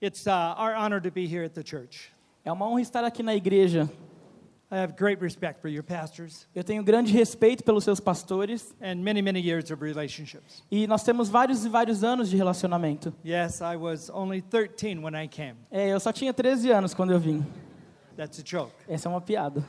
It's uh, our honor to be here at the church. É uma honra estar aqui na igreja. I have great respect for your pastors Eu tenho grande respeito pelos seus pastores and many, many years of relationships. e nós temos vários e vários anos de relacionamento. Yes, I was only 13 when I came. É, eu só tinha 13 anos quando eu vim. That's a joke. Essa é uma piada.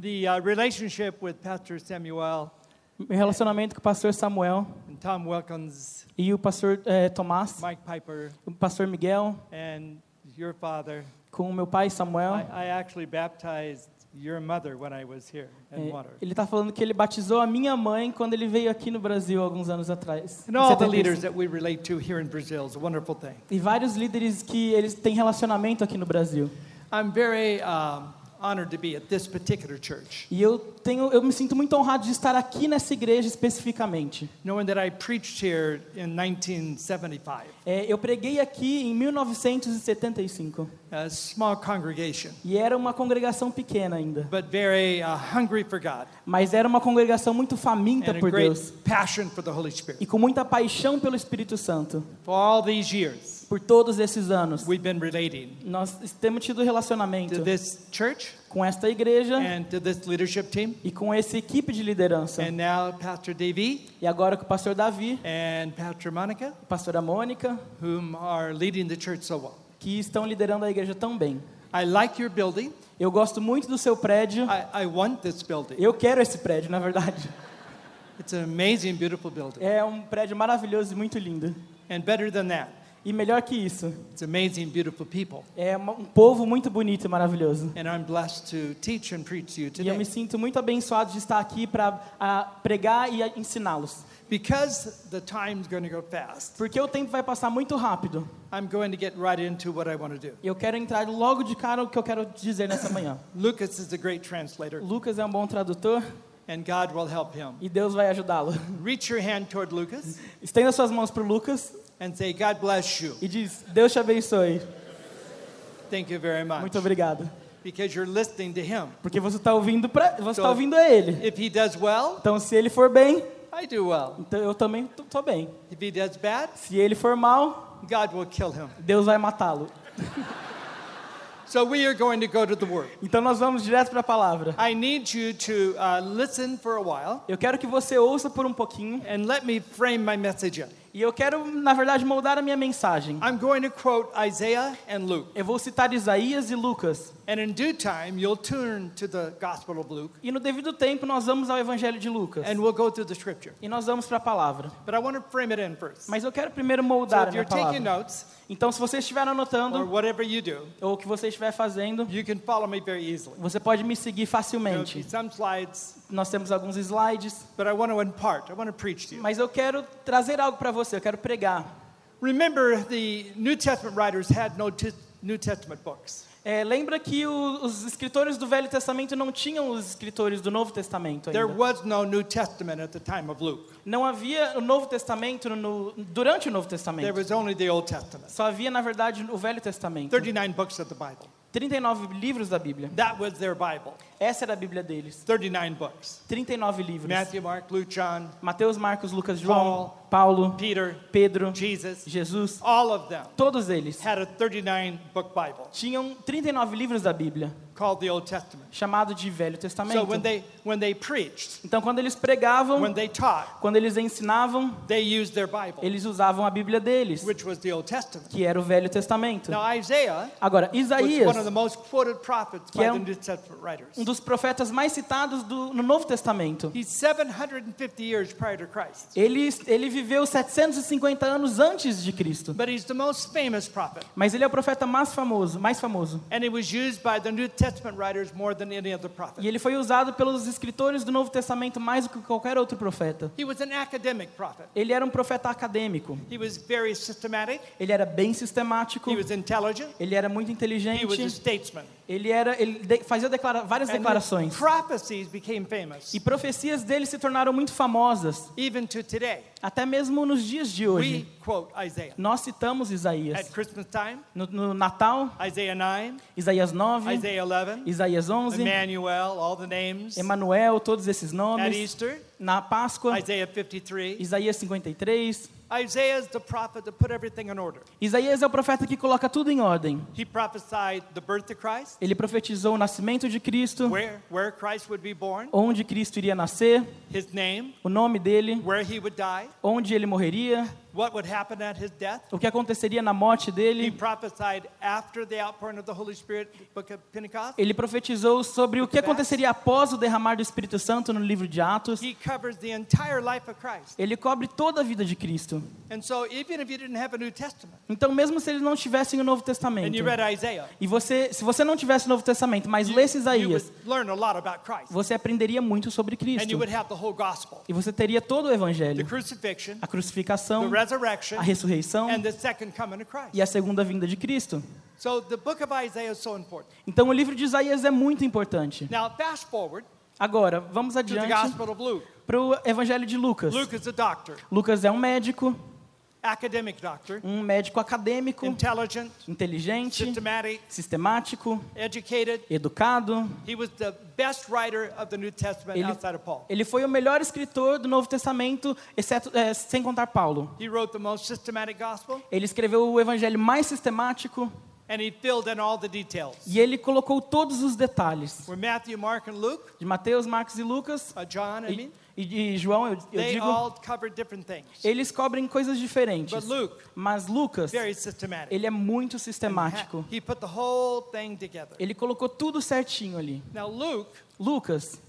The uh, relationship with Pastor Samuel Meu relacionamento com o pastor Samuel Tom Wilkins, e o pastor é, Tomás, Mike Piper, o pastor Miguel, and your father. com o meu pai Samuel. I, I actually baptized your mother when I was here in é, water. ele está falando que ele batizou a minha mãe quando ele veio aqui no Brasil alguns anos atrás. And em all the 75. leaders that we relate to here in Brazil is a wonderful thing. E vários líderes que eles têm relacionamento aqui no Brasil. I'm very um, honored to be at this particular church, E eu tenho, eu me sinto muito honrado de estar aqui nessa igreja especificamente. knowing that I preached here in 1975. É, eu preguei aqui em 1975 A small congregation, e era uma congregação pequena ainda, but very uh, hungry for God mas era uma congregação muito faminta and a por great Deus passion for the Holy Spirit. e com muita paixão pelo Espírito Santo. For all these years, Por todos esses anos, we've been relating nós temos tido relacionamento to this church com esta igreja and to this leadership team, e com essa equipe de liderança. and now Pastor Davey E agora com o pastor Davi, and Pastor Monica, pastora Mônica, whom are leading the church so well. que estão liderando a igreja tão bem. I like your building. Eu gosto muito do seu prédio. I, I want this building. Eu quero esse prédio, na verdade. It's an amazing, beautiful building. É um prédio maravilhoso e muito lindo. And better than that, E melhor que isso, it's amazing, beautiful people. é um povo muito bonito e maravilhoso. And I'm blessed to teach and preach to you E eu today. me sinto muito abençoado de estar aqui para pregar e ensiná-los. Because the time's going to go fast, Porque o tempo vai passar muito rápido. I'm going to get right into what I want to do. Eu quero entrar logo de cara o que eu quero dizer nessa manhã. Lucas is a great translator, Lucas é um bom tradutor and God will help him. e Deus vai ajudá-lo. Reach your hand toward Lucas Estenda suas mãos para Lucas and say, God bless you. e diz: Deus te abençoe. Thank you very much. Muito obrigado. Because you're listening to him. Porque você está ouvindo para, você está Tô- ouvindo a ele. If he does well, Então, se ele for bem, I do well. então eu também estou bem. If he does bad, Se ele for mal, God will kill him. Deus vai matá-lo. So we are going to go to the Word. Então nós vamos direto para a palavra. I need you to uh, listen for a while Eu quero que você ouça por um pouquinho and let me frame my message in. E eu quero, na verdade, moldar a minha mensagem. I'm going to quote Isaiah and Luke. Eu vou citar Isaías e Lucas. And in due time, you'll turn to the Gospel of Luke E no devido tempo nós vamos ao Evangelho de Lucas. and we'll go through the scripture. E nós vamos para a palavra. But I want to frame it in first. Mas eu quero primeiro So moldar a minha you're taking palavra. notes Então, se você estiver or anotando whatever you do, ou o que você estiver fazendo, you can follow me very easily. você pode me seguir facilmente. some slides, Nós temos alguns slides, but I want to impart, I want to preach to you. mas eu quero trazer algo para você, eu quero pregar. Remember, the New Testament writers had no New Testament books. É, lembra que o- os escritores do Velho Testamento não tinham os escritores do Novo Testamento There ainda. was no New Testament at the time of Luke. Não havia o Novo Testamento no, durante o Novo There Testamento. was only the Old Testament. Só havia, na verdade, o Velho Testamento. 39 books of the Bible. 39 livros da Bíblia. That was their Bible. Essa era a Bíblia deles. 39 books. 39 livros. Matthew, Mark, Luke, John, Mateus, Marcos, Lucas, João, Paulo, Peter, Pedro, Jesus, Jesus, all of them todos eles had a 39 book Bible tinham 39 livros da Bíblia, called the Old Testament. chamado de Velho So Testamento. when they when they preached, Então, quando eles pregavam, when they taught, quando eles ensinavam, they used their Bible, eles usavam a Bíblia deles, which was the Old Testament. que era o Velho Testamento. Now Isaiah Agora, was Isaías, one of the most quoted prophets Que by é the um- New Testament writers. um dos profetas mais citados do, no Novo Testamento. He's 750 years prior to Christ, Ele, ele viveu 750 anos antes de Cristo. but he's the most famous prophet. Mas ele é o profeta mais famoso, mais famoso. And he was used by the New Testament writers more than any other prophet. E ele foi usado pelos escritores do Novo Testamento mais do que qualquer outro profeta. He was an academic prophet. Ele era um profeta acadêmico. He was very systematic. Ele era bem sistemático. He was intelligent. Ele era muito He was a inteligente. Ele era, ele de- fazia declara- várias And declarações. prophecies became famous, E profecias dele se tornaram muito famosas, even to today. até mesmo nos dias de We hoje. quote Isaiah. Nós citamos At Isaías. Christmas time, No, no Natal, Isaiah 9, Isaías 9, Isaiah 11, Isaías 11, Emmanuel, all the names. Emanuel, todos esses At nomes. Easter, Na Páscoa, Isaiah 53, Isaías 53, Isaiah is the prophet that put everything in order. Isaías é o profeta que coloca tudo em ordem. He prophesied the birth of Christ, Ele profetizou o nascimento de Cristo, where, where Christ would be born, onde Cristo iria nascer, his name, o nome dele, where he would die, onde ele morreria, what would happen at his death. o que aconteceria na morte He dele. prophesied after the outpouring of the Holy Spirit, book of Pentecost. Ele profetizou sobre o que aconteceria após o derramar do Espírito Santo no livro de Atos. He covers the entire life of Christ. Ele cobre toda a vida de Cristo. And so even if you didn't have a New Testament Então, mesmo se eles não tivessem o Novo and Testamento, you read Isaiah, e você, se você não tivesse o Novo Testamento, mas you, lesse Isaías, would learn a lot about Christ. você aprenderia muito sobre And Cristo. you would have the whole gospel. E você teria todo o The Evangelho, crucifixion, a crucificação, a ressurreição and the second coming of Christ. e a segunda vinda de Cristo. So the book of Isaiah is so important. Então, o livro de Isaías é muito importante. Now fast forward Agora, vamos adiante para o Evangelho de Lucas. Luke is a doctor, Lucas é um médico, academic doctor, um médico acadêmico, intelligent, inteligente, systematic, sistemático, educated. educado. He was the best writer of the New Testament Ele, outside of Paul. ele foi o melhor escritor do Novo Testamento, exceto, é, sem contar Paulo. He wrote the most systematic gospel, Ele escreveu o evangelho mais sistemático and he filled in all the details. e ele colocou todos os detalhes. Where Matthew, Mark, and Luke, De Mateus, Marcos e Lucas, uh, John, I mean, e de João, eu, eu digo, all covered different things. eles cobrem coisas diferentes. But Luke, Mas Lucas, very systematic. ele é muito sistemático. He put the whole thing together. Ele colocou tudo certinho ali. Now Luke Lucas,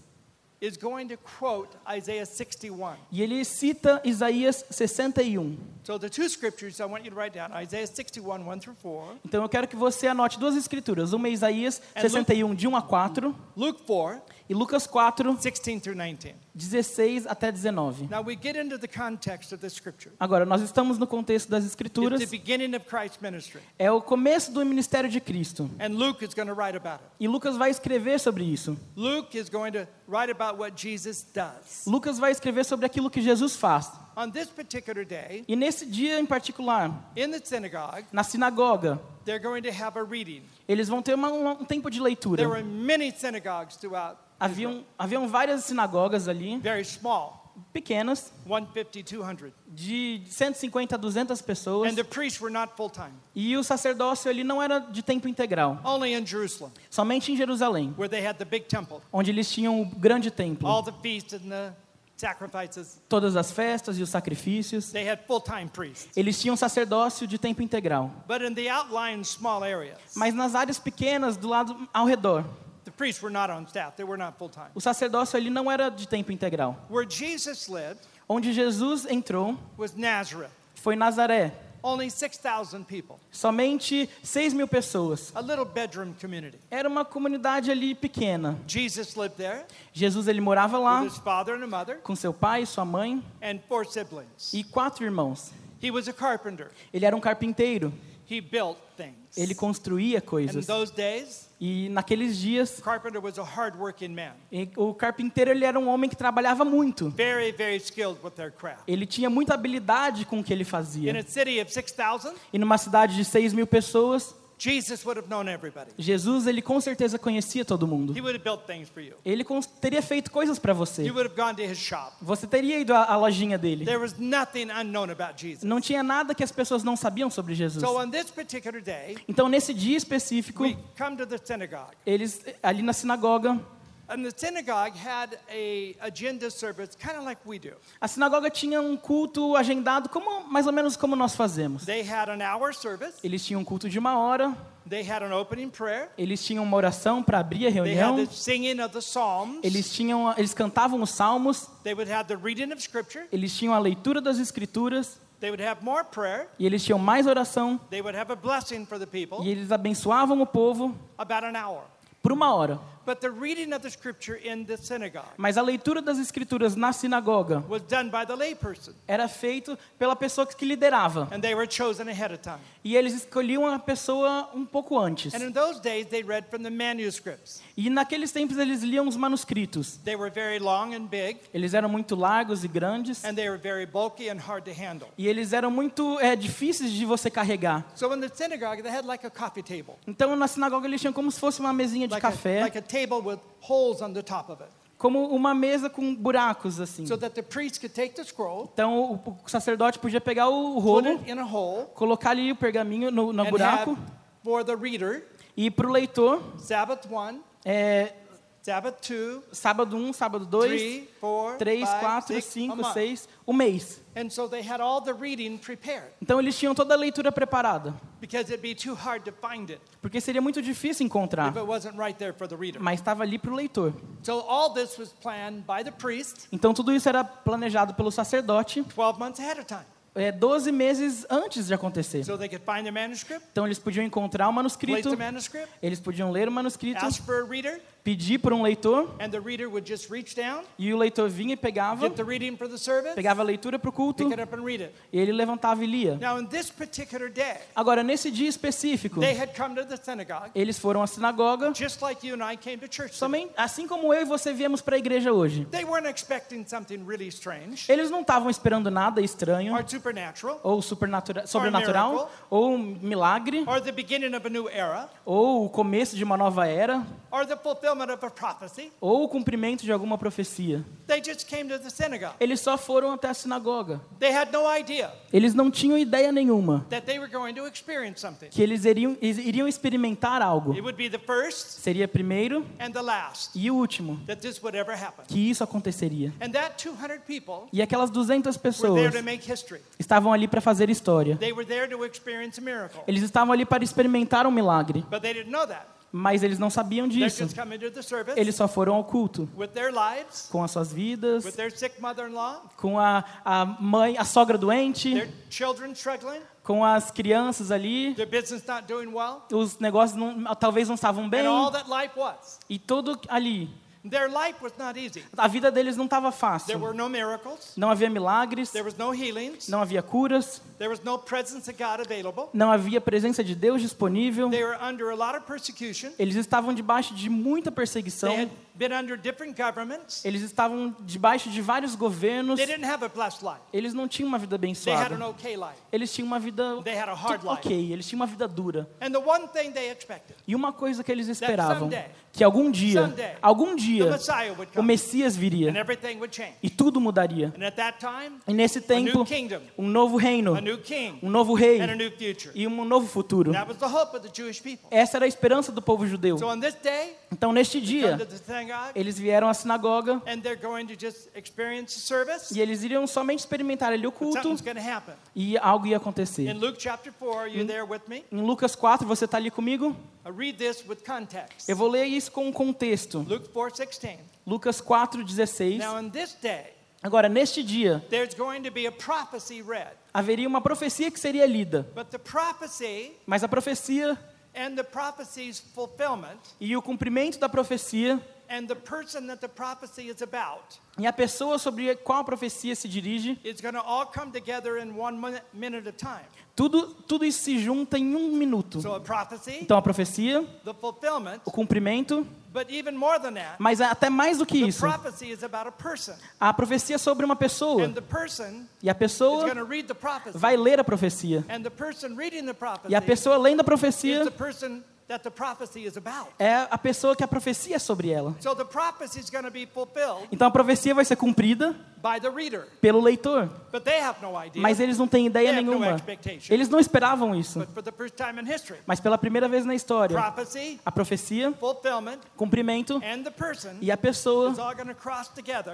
is going to quote Isaiah 61. e ele cita Isaías 61. So the two scriptures I want you to write down Isaiah 61, 1 through 4, Então eu quero que você anote duas escrituras. Uma é Isaías 61, de 1 a 4, Luke 4, e Lucas 4, 16 through 19. 16 até 19. Now we get into the context of the scripture. Agora, nós estamos no contexto das Escrituras. É o começo do ministério de Cristo. And Luke is going to write about it. E Lucas vai escrever sobre isso. Luke is going to write about what Jesus does. Lucas vai escrever sobre aquilo que Jesus faz. On this particular day, E nesse dia em particular, in the synagogue, na sinagoga, they're going to have a reading. eles vão ter uma- um, tempo de There leitura. were many synagogues throughout Israel. Haviam, haviam várias sinagogas ali, Very small, pequenas, 150, 200. de 150 a 200 pessoas. And the priests were not full time, E o sacerdócio ali não era de tempo integral, only in Jerusalem, somente em Jerusalém, where they had the big temple, onde eles tinham o grande templo. all the feasts and the sacrifices. Todas as festas e os sacrifícios. They had full time priests. Eles tinham sacerdócio de tempo integral. But in the outlying small areas, Mas nas áreas pequenas, do lado ao redor, the priests were not on staff, they were not full time. o sacerdócio ali não era de tempo integral. Where Jesus lived Onde Jesus entrou was Nazareth, foi Nazaré. only 6,000 people, Somente 6 mil pessoas. a little bedroom community. Era uma comunidade ali pequena. Jesus lived there Jesus ele morava lá with his father and a mother com seu pai e sua mãe and four siblings. e quatro irmãos. He was a carpenter. Ele era um carpinteiro. He built things. Ele construía In coisas. those days, E naqueles dias, o carpinteiro ele era um homem que trabalhava muito. very, very skilled with their craft. Ele tinha muita habilidade com o que ele In fazia. a city of 6,000, E numa cidade de 6 mil pessoas, Jesus would have known everybody. Jesus ele com certeza conhecia todo mundo. He would have built things for you. Ele teria feito coisas para você. You would have gone to his shop. Você teria ido à, à lojinha dele. There was nothing unknown about Jesus. Não tinha nada que as pessoas não sabiam sobre Jesus. So on this particular day, Então nesse dia específico, eles ali na sinagoga, And the synagogue had a agenda service kind of like we do. a sinagoga tinha um culto agendado como mais ou menos como nós fazemos. They had an hour service. Eles tinham um culto de uma hora, They had an opening prayer. eles tinham uma oração para abrir a They had reunião, the singing of the psalms. eles tinham eles cantavam os salmos, They would have the reading of scripture. eles tinham a leitura das escrituras They would have more prayer. e eles tinham mais oração They would have a blessing for the people. e eles abençoavam o povo About an hour. por uma hora. But the reading of the scripture in the synagogue Mas a leitura das escrituras na sinagoga was done by the layperson. era feito pela pessoa que liderava. And they were chosen ahead of time. E eles escolhiam a pessoa um pouco antes. And in those days, they read from the manuscripts. E naqueles tempos eles liam os manuscritos. They were very long and big, Eles eram muito largos e grandes. and they were very bulky and hard to handle. E eles eram muito é, difíceis de você carregar. So in the synagogue, they had like a coffee table, Então na sinagoga eles tinham como se fosse uma mesinha de café. Table with holes on the top of it. como uma mesa com buracos assim. so that the priest could take the scroll, Então o, sacerdote podia pegar o put rolo, it in a hole, colocar ali o pergaminho no, no and buraco have for the reader e para o leitor Sabbath one, é, two, sábado 1, um, sábado 2, three, four, 3, five, 4, six, a 5, month. 6, o mês. And so they had all the reading prepared Então eles tinham toda a leitura preparada, because it'd be too hard to find it porque seria muito difícil encontrar, if it wasn't right there for the reader. mas estava ali para o leitor. So all this was planned by the priest Então tudo isso era planejado pelo sacerdote 12 months ahead of time. é, 12 meses antes de acontecer. Então eles podiam encontrar o manuscrito, eles podiam ler o manuscrito, pedir por um leitor, and the reader would just reach down, e o leitor vinha e pegava, get the reading for the service, pegava a leitura para o culto, e ele levantava e lia. Now, in this particular day, Agora, nesse dia específico, they had come to the synagogue, eles foram à sinagoga, just like you and I came to church. today. somente, assim como eu e você viemos para a igreja hoje. They weren't expecting something really strange Eles não estavam esperando nada estranho, or supernatural ou sobrenatural, miracle. ou um milagre, or the beginning of a new era ou o começo de uma nova era, or the fulfillment. Ou o cumprimento de alguma profecia. They just came to the synagogue. Eles só foram até a sinagoga. They had no idea Eles não tinham ideia nenhuma that they were going to experience something. que eles iriam, experimentar algo. It would be the first Seria primeiro and the last e o último that this would ever happen. que isso aconteceria. And that 200 people E aquelas 200 were pessoas there to make history. estavam ali para fazer história. They were there to experience a miracle. Eles estavam ali para experimentar um milagre, Mas eles não sabiam disso. Eles só foram ao culto com as suas vidas, com a, a mãe, a sogra doente, com as crianças ali. Os negócios não, talvez não estavam bem e tudo ali. Their life was not easy. A vida deles não estava There fácil. were no miracles, Não havia milagres, there was no healings, não havia curas, there was no presence of God available. não havia presença de Deus disponível. They were under a lot of persecution. Eles estavam debaixo de muita They perseguição. had been under different governments. Eles estavam debaixo de vários governos. They didn't have a blessed life. Eles não tinham uma vida They had abençoada. an okay life. Eles tinham uma vida They had a hard tu- life. ok, eles tinham uma vida dura. And the one thing they expected, E uma coisa que eles esperavam, someday, que algum dia, someday, algum the dia, Messiah would o Messias and viria everything would change. e tudo mudaria. And at that time, E nesse a new tempo, kingdom, um novo reino, a new king, um novo rei and a new future. e um novo futuro. That was the hope of the Jewish people. Essa era a esperança do povo judeu. So on this day, Então, neste dia, eles vieram à sinagoga e eles iriam somente experimentar ali o culto e algo ia In acontecer. Luke chapter 4, you there with me? Em Lucas 4, você está ali comigo? I read this with context. Eu vou ler isso com um contexto. Luke 4:16. Lucas 4, 16. Now in this day, Agora, neste dia, there's going to be a prophecy read. haveria uma profecia que seria lida. But the prophecy Mas a profecia and the prophecy's fulfillment e o cumprimento da profecia and the person that the prophecy is about e a pessoa sobre a qual a profecia se dirige, tudo, tudo isso se junta em um minuto. So a prophecy, Então, a profecia, o cumprimento, but even more than that, mas até mais do que the isso, prophecy is about a profecia é sobre uma pessoa. And the person E a pessoa vai ler a profecia. And the person reading the prophecy E a pessoa lendo a profecia the person that the prophecy is about. é a pessoa que a profecia é sobre ela. So the prophecy is going to be fulfilled Então a profecia vai ser cumprida by the reader, pelo leitor, but they have no idea. mas eles não têm ideia nenhuma. Eles não esperavam isso. But for the first time in history, Mas pela primeira vez na história, a profecia, cumprimento and the person e a pessoa,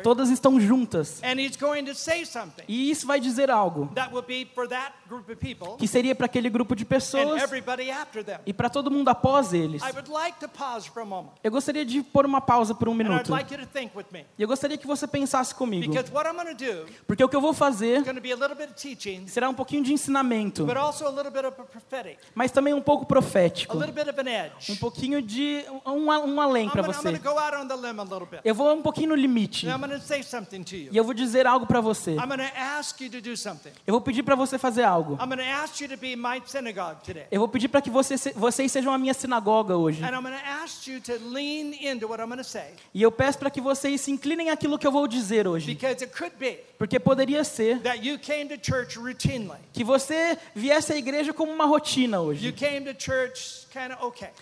todas estão juntas. and he's going to say something E isso vai dizer algo that will be for that group of people que seria para aquele grupo de and pessoas everybody after them. e para todo mundo após eles. I would like to pause for a moment, Eu gostaria de pôr uma pausa por um minuto. like you to think with me, E eu gostaria que você pensasse comigo. Porque o que eu vou fazer será um pouquinho de ensinamento, mas também um pouco profético. Um pouquinho de um, um além para você. Eu vou um pouquinho no limite. E eu vou dizer algo para você. Eu vou pedir para você fazer algo. Eu vou pedir para que você, vocês sejam a minha minha sinagoga hoje. E eu peço para que vocês se inclinem àquilo que eu vou dizer hoje. Porque poderia ser que você viesse à igreja como uma rotina hoje.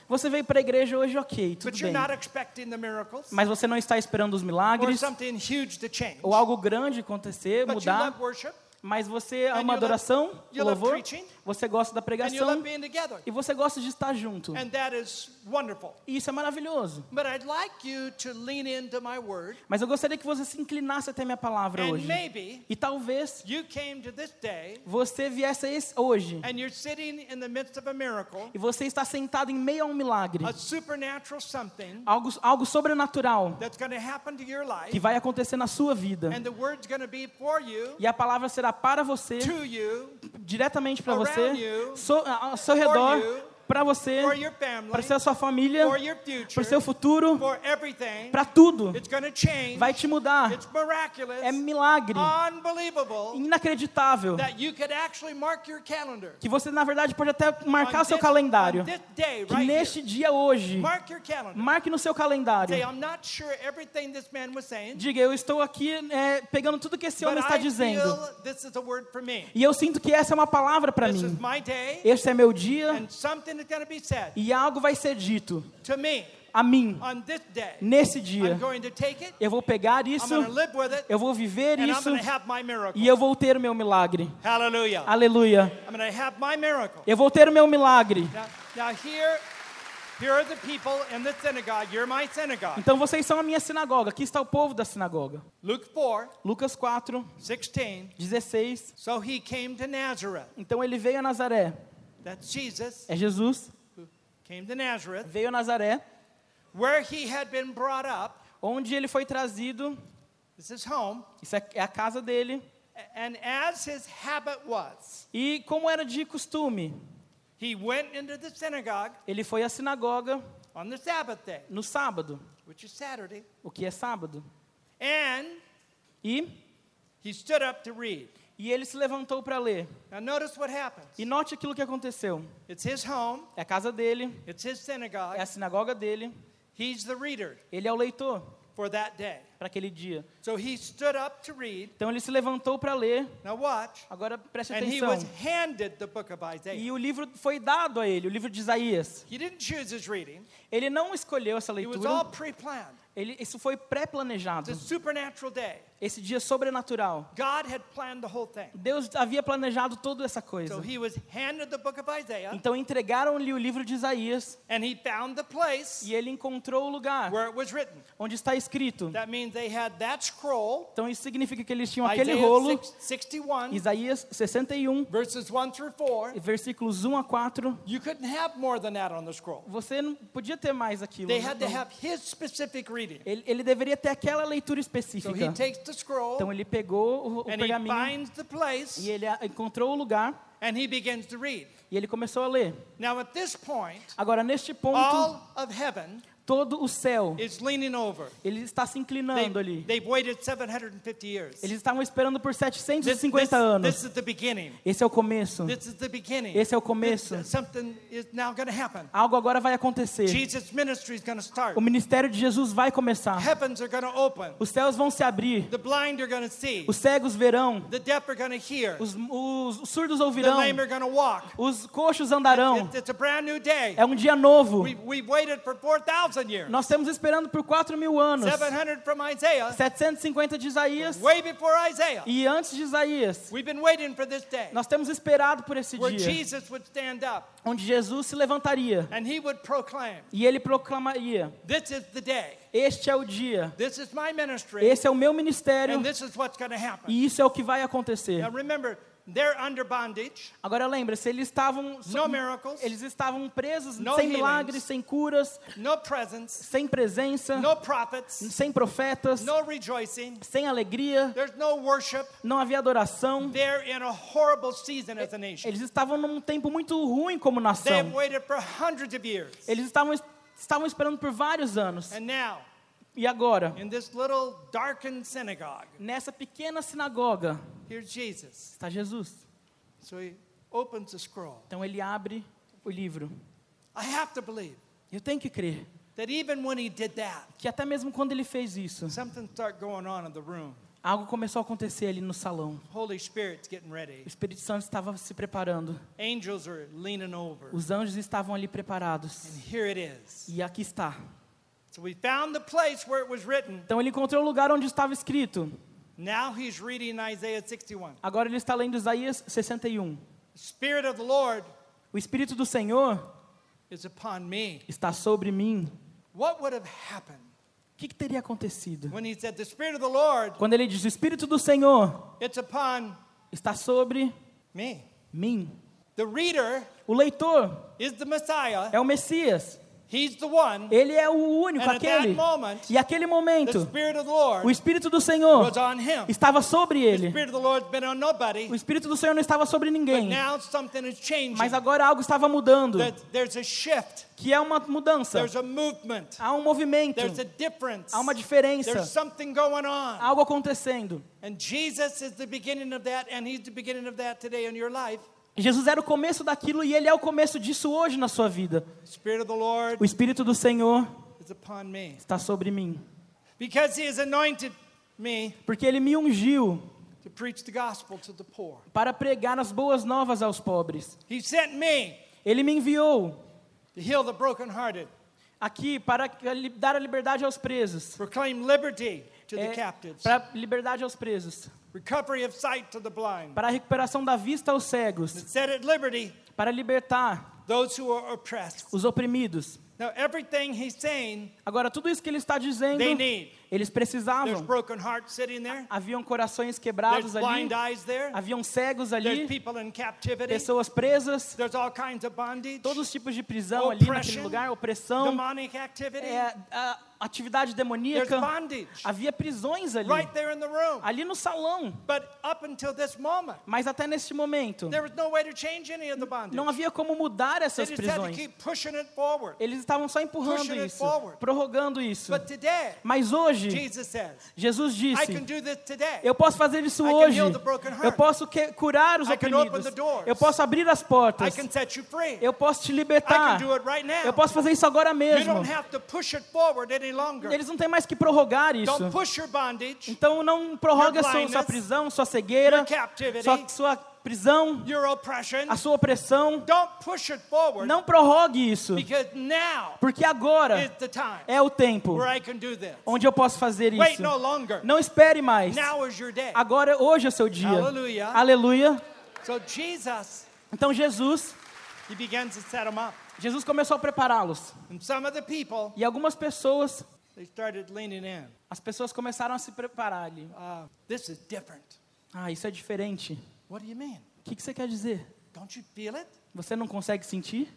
Você veio para a igreja hoje, ok, tudo bem. Mas você não está esperando os milagres ou algo grande acontecer, mudar. Mas você ama adoração, louvor, você gosta da pregação e você gosta de estar junto. E isso é maravilhoso. Mas eu gostaria que você se inclinasse até minha palavra hoje. E talvez você viesse a esse hoje e você está sentado em meio a um milagre, algo, algo sobrenatural que vai acontecer na sua vida. E a palavra será para você, diretamente para Around você, so- ao seu redor, para você, para a sua família, para o seu futuro, para tudo. Vai te mudar. É milagre, inacreditável. Que você, na verdade, pode até marcar o seu calendário. Que neste dia hoje, marque no seu calendário. Diga, eu estou aqui é, pegando tudo que esse homem está dizendo. E eu sinto que essa é uma palavra para mim. Este é meu dia e algo vai ser dito a mim nesse dia. Eu vou pegar isso, eu vou viver isso e eu vou ter o meu milagre. Aleluia. Miracle. Eu vou ter o meu milagre. Então vocês são a minha sinagoga. Aqui está o povo da sinagoga. Luke 4, Lucas 4, 16. 16. So he came to Nazareth. Então ele veio a Nazaré. That's Jesus É Jesus. who came to Nazareth, Veio a Nazaré, where he had been brought up. onde ele foi trazido. This is home. Isso é é a casa dele. And as his habit was, E como era de costume, he went into the synagogue ele foi à sinagoga on the Sabbath day, no sábado, which is Saturday, o que é sábado. and E, he stood up to read. E ele se levantou para ler. Now notice what happens. E note aquilo que aconteceu. It's his home, É a casa dele, it's his é a sinagoga dele. He's the reader Ele é o leitor for that day. para aquele dia. So he stood up to read. Então ele se levantou para ler. Now watch. Agora preste atenção. was handed the book of Isaiah. E o livro foi dado a ele, o livro de Isaías. He didn't choose his reading. Ele não escolheu essa It was leitura. all pre-planned. Ele, isso foi pré-planejado. Esse dia sobrenatural. God had planned the whole thing. Deus havia planejado toda essa So coisa. he was handed the book of Isaiah, Então entregaram-lhe o livro de Isaías and he found the place e ele encontrou o lugar where it was written. onde está escrito. That means they had that scroll, Então isso significa que eles tinham aquele rolo, 6- 61, Isaías 61, verses 1 through 4. versículos 1 a 4. You couldn't have more than that on the scroll. Você não podia ter mais aquilo. They had to Não. have his specific reading. Ele, ele deveria ter aquela leitura específica. Scroll Então ele pegou o, o and he pergaminho finds the place e ele encontrou o lugar and he begins to read. e ele começou a ler. Now, at this point, Agora, neste ponto, all of heaven todo o céu, is leaning over. ele está se They, inclinando ali. they've waited 750 years. Eles estavam esperando por This, 750 this- anos. this is the beginning. Esse é o começo. This is the beginning. Esse é o começo. This- something is now going to happen. Algo agora vai acontecer. O ministério de Jesus vai começar. Os céus vão se abrir. The blind are going to see. Os cegos verão. The deaf are going to hear. Os, os- os surdos The ouvirão. lame are going to walk. Os coxos andarão. It's, it's a brand new day. É um dia novo. We, we've waited for 4,000 years. Nós estamos esperando por 4 mil anos. 700 from Isaiah, 750 de Isaías. way before Isaiah. E antes de Isaías, We've been waiting for this day nós temos esperado por esse where dia. Jesus would stand up Onde Jesus se levantaria. and he would proclaim, E ele proclamaria: This is the day. Este é o dia. This is my ministry. Esse é o meu ministério. And this is what's going to happen. E isso é o que vai acontecer. Now remember, they're under bondage, Agora lembre-se, eles estavam no miracles, eles estavam presos, No sem healings. milagres, sem curas, no presence, sem presença, no prophets, sem profetas, no rejoicing. sem alegria, There's no worship. não havia adoração. They're in a horrible season as a nation. Eles estavam num tempo muito ruim como They've nação. waited for hundreds of years. Eles estavam estavam esperando por vários anos. And now, E agora, in this little darkened synagogue, nessa pequena sinagoga, here's Jesus. está Jesus. So he opens the scroll. Então ele abre o livro. I have to believe Eu tenho que crer that even when he did that, que até mesmo quando ele fez isso, something started going on in the room. algo começou a acontecer ali no salão. Holy Spirit's getting ready. O Espírito Santo estava se preparando. Angels are leaning over. Os anjos estavam ali preparados. And here it is. E aqui está. So we found the place where it was written. Então ele encontrou o lugar onde estava escrito. Now he's reading Isaiah 61. Agora ele está lendo Isaías 61. The Spirit of the Lord O Espírito do Senhor is upon me. está sobre mim. What would have happened O que, que teria acontecido? when he said, The Spirit of the Lord, Quando ele diz: O Espírito do Senhor it's upon está sobre me? mim. The reader O leitor is the Messiah. é o Messias. He's the one. Ele é o único, aquele. moment, E aquele The momento, Spirit of the o Espírito do Senhor was on him. estava sobre The ele. Spirit of the Lord's been on nobody. O Espírito do Senhor não estava sobre But ninguém. now something is changing. Mas agora algo estava mudando, That there's a shift. que é uma mudança. There's a movement. Há um movimento, There's a difference. há uma diferença, There's something going on. algo acontecendo. And Jesus is the beginning of that, and He's the beginning of that today in your life. Jesus era o começo daquilo e ele é o começo disso hoje na sua vida. O Espírito do Senhor está sobre mim, porque ele me ungiu para pregar as boas novas aos pobres. Ele me enviou aqui para dar a liberdade aos presos, proclaim the É, captives, para liberdade aos presos, recovery of sight to the blind, para a recuperação da vista aos cegos, to set at liberty para libertar those who are oppressed. os oprimidos. Now, everything He's saying, Agora, tudo isso que ele está dizendo. Eles precisavam. Haviam corações quebrados ali, haviam cegos ali, pessoas presas, There's all kinds of bondage, todos os tipos de prisão ali naquele lugar, opressão, é, a atividade demoníaca. Havia prisões ali, right there in the room. ali no salão. But up until this moment, Mas até neste momento, não havia como mudar essas prisões. Eles estavam só empurrando Pushing it isso, forward. prorrogando isso. But today, Mas hoje, Jesus says, Jesus disse. Eu posso fazer isso hoje. Eu posso curar os oprimidos. Eu posso abrir as portas. Eu posso te libertar. Eu posso fazer isso agora mesmo. Eles não têm mais que prorrogar isso. Então não prorroga sua, sua prisão, sua cegueira, sua, sua prisão, a sua opressão. Não prorrogue isso. Porque agora é o tempo where I can do this. onde eu posso fazer Wait isso. no longer. Não espere mais. Now is your day. Agora, hoje é o seu dia. Aleluia. Então Jesus. Jesus começou a prepará-los. E algumas pessoas, they started leaning in. as pessoas começaram a se preparar ali. This is different. Ah, isso é diferente. What do you mean? O que, que você quer dizer? Don't you feel it? Você não consegue sentir?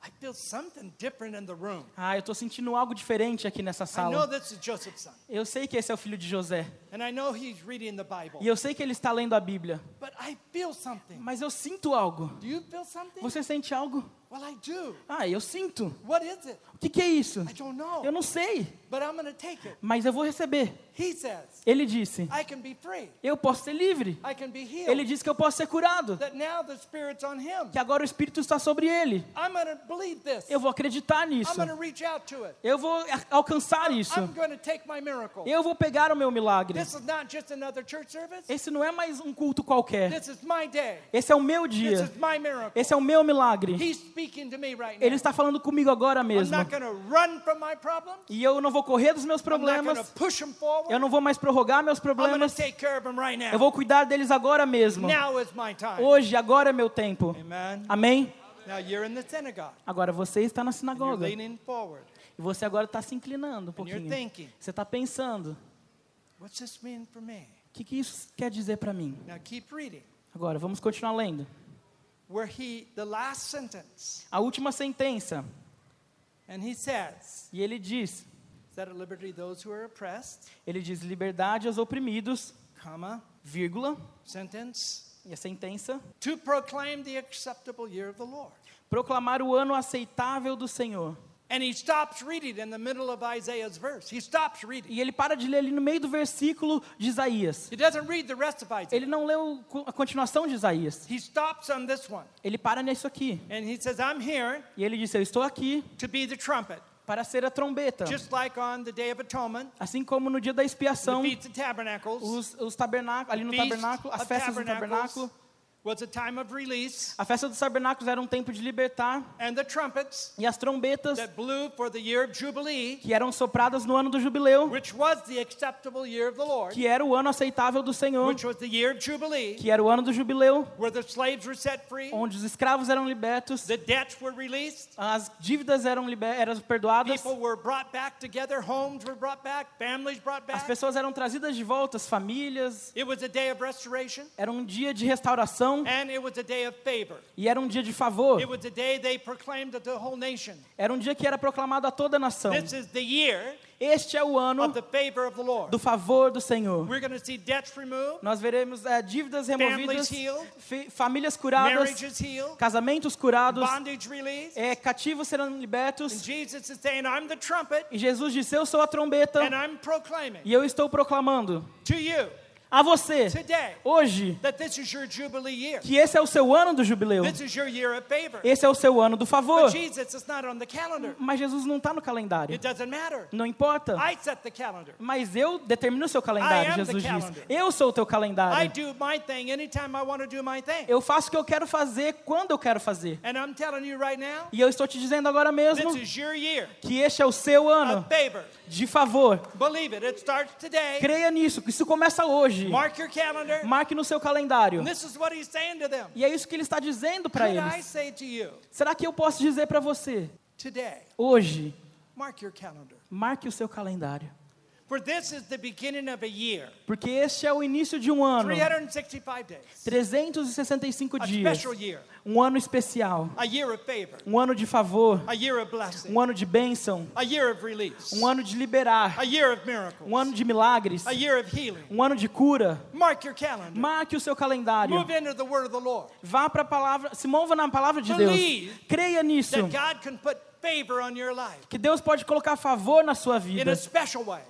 I feel something different in the room. Ah, eu estou sentindo algo diferente aqui nessa I know sala. this is Joseph's son. Eu sei que esse é o filho de José. And I know he's reading the Bible. E eu sei que ele está lendo a Bíblia. But I feel something. Mas eu sinto algo. Do you feel something? Você sente algo? Well, I do. Ah, eu sinto. What is it? O que, que é isso? I don't know. Eu não sei. But I'm take it. Mas eu vou receber. He says, Ele disse: I can be free. Eu posso ser livre. I can be healed. Ele disse que eu posso ser curado. that now the Spirit's on him. Que agora o Espírito está sobre ele. I'm believe this. Eu vou acreditar nisso. I'm reach out to it. Eu vou alcançar isso. I'm take my miracle. Eu vou pegar o meu milagre. This is not just another church service. Esse não é mais um culto qualquer. This is my day. Esse é o meu This dia. is my miracle. Esse é o meu milagre. He's Ele now. está falando comigo agora mesmo. E eu não vou correr dos meus problemas. Eu não vou mais prorrogar meus problemas. Eu vou cuidar deles agora mesmo. Now is my time. Hoje, agora é meu tempo. Amen. Amém? Now you're in the synagogue. Agora você está na sinagoga. E você agora está se inclinando um pouquinho. thinking, Você está pensando: what's this mean for me? o que, que isso quer dizer para mim? Now keep reading. Agora, vamos continuar lendo. Where he, the last sentence, A última sentença. and he says, E ele diz: set at liberty those who are oppressed, ele diz liberdade aos oprimidos, comma, vírgula, sentence, e a sentença, to proclaim the acceptable year of the Lord. proclamar o ano aceitável do Senhor. And he stops reading in the middle of Isaiah's verse. He stops reading. E ele para de ler ali no meio do versículo de Isaías. He doesn't read the rest of Isaiah. Ele não leu a continuação de Isaías. He stops on this one. Ele para nisso aqui. And he says, I'm here E ele disse: Eu estou aqui to be the trumpet. para ser a trombeta. Just like on the Day of Atonement, Assim como no dia da expiação, os, os tabernáculos, ali no tabernáculo, as festas do tabernáculo. Was a time of release. A festa dos tabernáculos era um tempo de libertar. And the trumpets E as trombetas that blew for the year of Jubilee, que eram sopradas no ano do jubileu, which was the acceptable year of the Lord, que era o ano aceitável do Senhor, which was the year of Jubilee, que era o ano do jubileu, where the slaves were set free, onde os escravos eram libertos, the debts were released, as dívidas eram, liber... eram perdoadas, people were brought back together, homes were brought back, families brought as back. pessoas eram trazidas de volta, as famílias. It was a day of restoration, Era um dia de restauração and it was a day of favor. e era um dia de favor. It was a day they proclaimed to the whole nation. Era um dia que era proclamado a toda a nação. This is the year Este é o ano of the favor of the Lord. do favor do Senhor. We're going to see debts removed, Nós veremos eh, dívidas removidas, famílias curadas, casamentos curados, eh, cativos serão And libertos. Jesus is saying, I'm the trumpet, E Jesus disse: Eu sou a trombeta and I'm proclaiming e eu estou proclamando to you a você, hoje, que esse é o seu ano do jubileu. Esse é o seu ano do favor. Mas Jesus não está no calendário. Não importa. Mas eu determino o seu calendário, Jesus diz. Eu sou o teu calendário. Eu faço o que eu quero fazer quando eu quero fazer. E eu estou te dizendo agora mesmo que este é o seu ano de favor. Creia nisso, que isso começa hoje. Mark your calendar. Marque no seu calendário. This is what he's saying to them. E é isso que ele está dizendo para Could I eles. say to you Será que eu posso dizer para você, today, hoje, mark your calendar. marque o seu calendário? Porque este é o início de um ano. 365 days. 365 A dias. special year. Um ano especial. A year of favor. Um ano de favor. A year of blessing. Um ano de bênção. A year of release. Um ano de liberar. A year of miracles. Um ano de milagres. A year of healing. Um ano de cura. Mark your calendar. Marque o seu calendário. Move into the word of the Lord. Vá para a palavra, se mova na palavra de Deus. Creia nisso. Que Deus pode colocar favor na sua vida.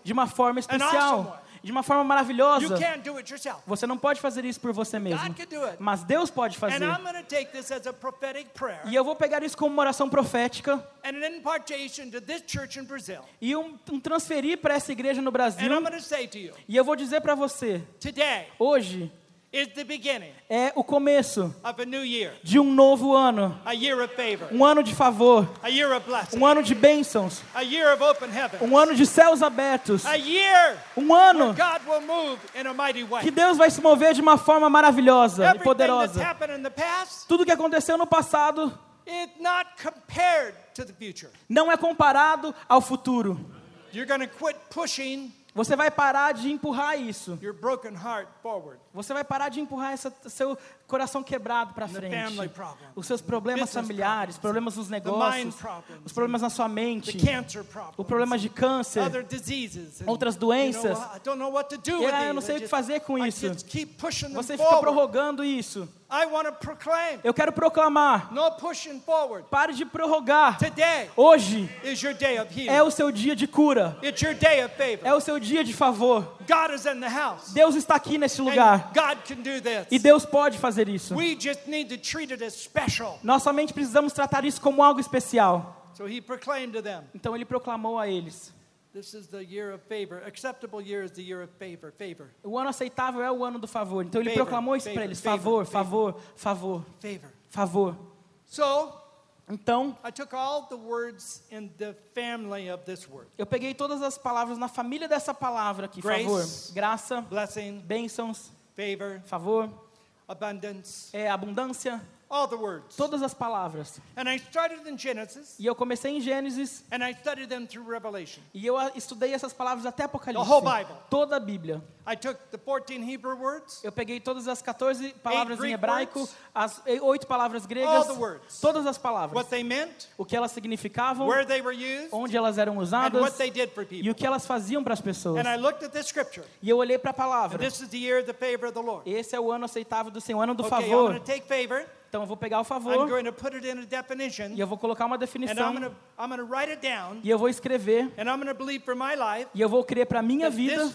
De uma forma especial, de uma forma maravilhosa. Você não pode fazer isso por você mesmo, mas Deus pode fazer. E eu vou pegar isso como uma oração profética. E um, um transferir para essa igreja no Brasil. E eu vou dizer para você, hoje é o começo of a new year, de um novo ano, a year of favor, um ano de favor, a year of blessing, um ano de bênçãos, a year of open heaven, um ano de céus abertos, a year um ano God will move in a mighty way. que Deus vai se mover de uma forma maravilhosa e poderosa. happened in the past Tudo que aconteceu no passado is not compared to the future. não é comparado ao futuro. Você vai parar de empurrar isso. your broken heart forward. Você vai parar de empurrar seu coração quebrado para frente. Os seus problemas familiares, problemas nos negócios, os problemas na sua mente, cancer o problem, problema de câncer, outras doenças. E eu não sei o que fazer com isso. Você fica prorrogando isso. Eu quero proclamar. Pare de prorrogar. Hoje é o seu dia de cura. É o seu dia de favor. God is in the house. Deus está aqui nesse lugar. God can do this. E Deus pode fazer isso. We just need to treat it as special. Nós somente precisamos tratar isso como algo especial. So he proclaimed to them, Então ele proclamou a eles: this is the year of favor. Acceptable year is the year of favor. Favor. o ano aceitável é o ano do favor. Então ele Favor, proclamou isso para eles: favor, favor, favor, favor, Favor. Então I took all the words in the family of this word. eu peguei todas as palavras na família dessa palavra aqui: Grace. favor, graça, Blessing, bênçãos, favor, favor, abundance, é, abundância, all the words. todas as palavras. And I started in Genesis E eu comecei em Gênesis and I studied them through Revelation. e eu estudei essas palavras até Apocalipse. The whole Bible. Toda a Bíblia. I took the 14 Hebrew words, Eu peguei todas as 14 palavras em hebraico, words. as oito palavras all gregas, the words, todas as palavras, what they meant, o que elas significavam, where they were used, onde elas eram and usadas what they did for e people. o que elas faziam para as pessoas. And I looked at this scripture. E eu olhei para a And palavra. this is the year of the favor of the Lord. Esse é o ano aceitável do Senhor, o ano do Okay, I'm favor. to take favor Então eu vou pegar o I'm favor going to put it in a definition, e eu vou colocar uma definição it down, e eu vou escrever and I'm going to believe for my life e eu vou crer para minha vida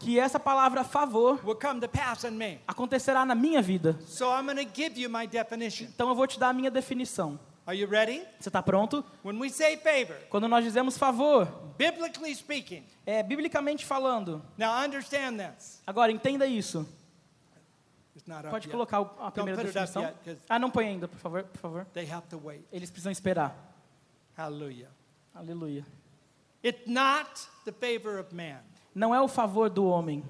que essa palavra favor will come to pass in me. acontecerá na minha vida. So I'm going to give you my definition. Então eu vou te dar a minha definição. Are you ready? Você está pronto? When we say favor, Quando nós dizemos favor, biblically speaking, é biblicamente falando. now understand this. Agora entenda isso. It's not up Pode colocar a primeira definição. yet, Ah, não põe ainda, por favor, por favor. They have to wait. Eles precisam esperar. Hallelujah. Aleluia. It's not the favor of man. Não é o favor do homem,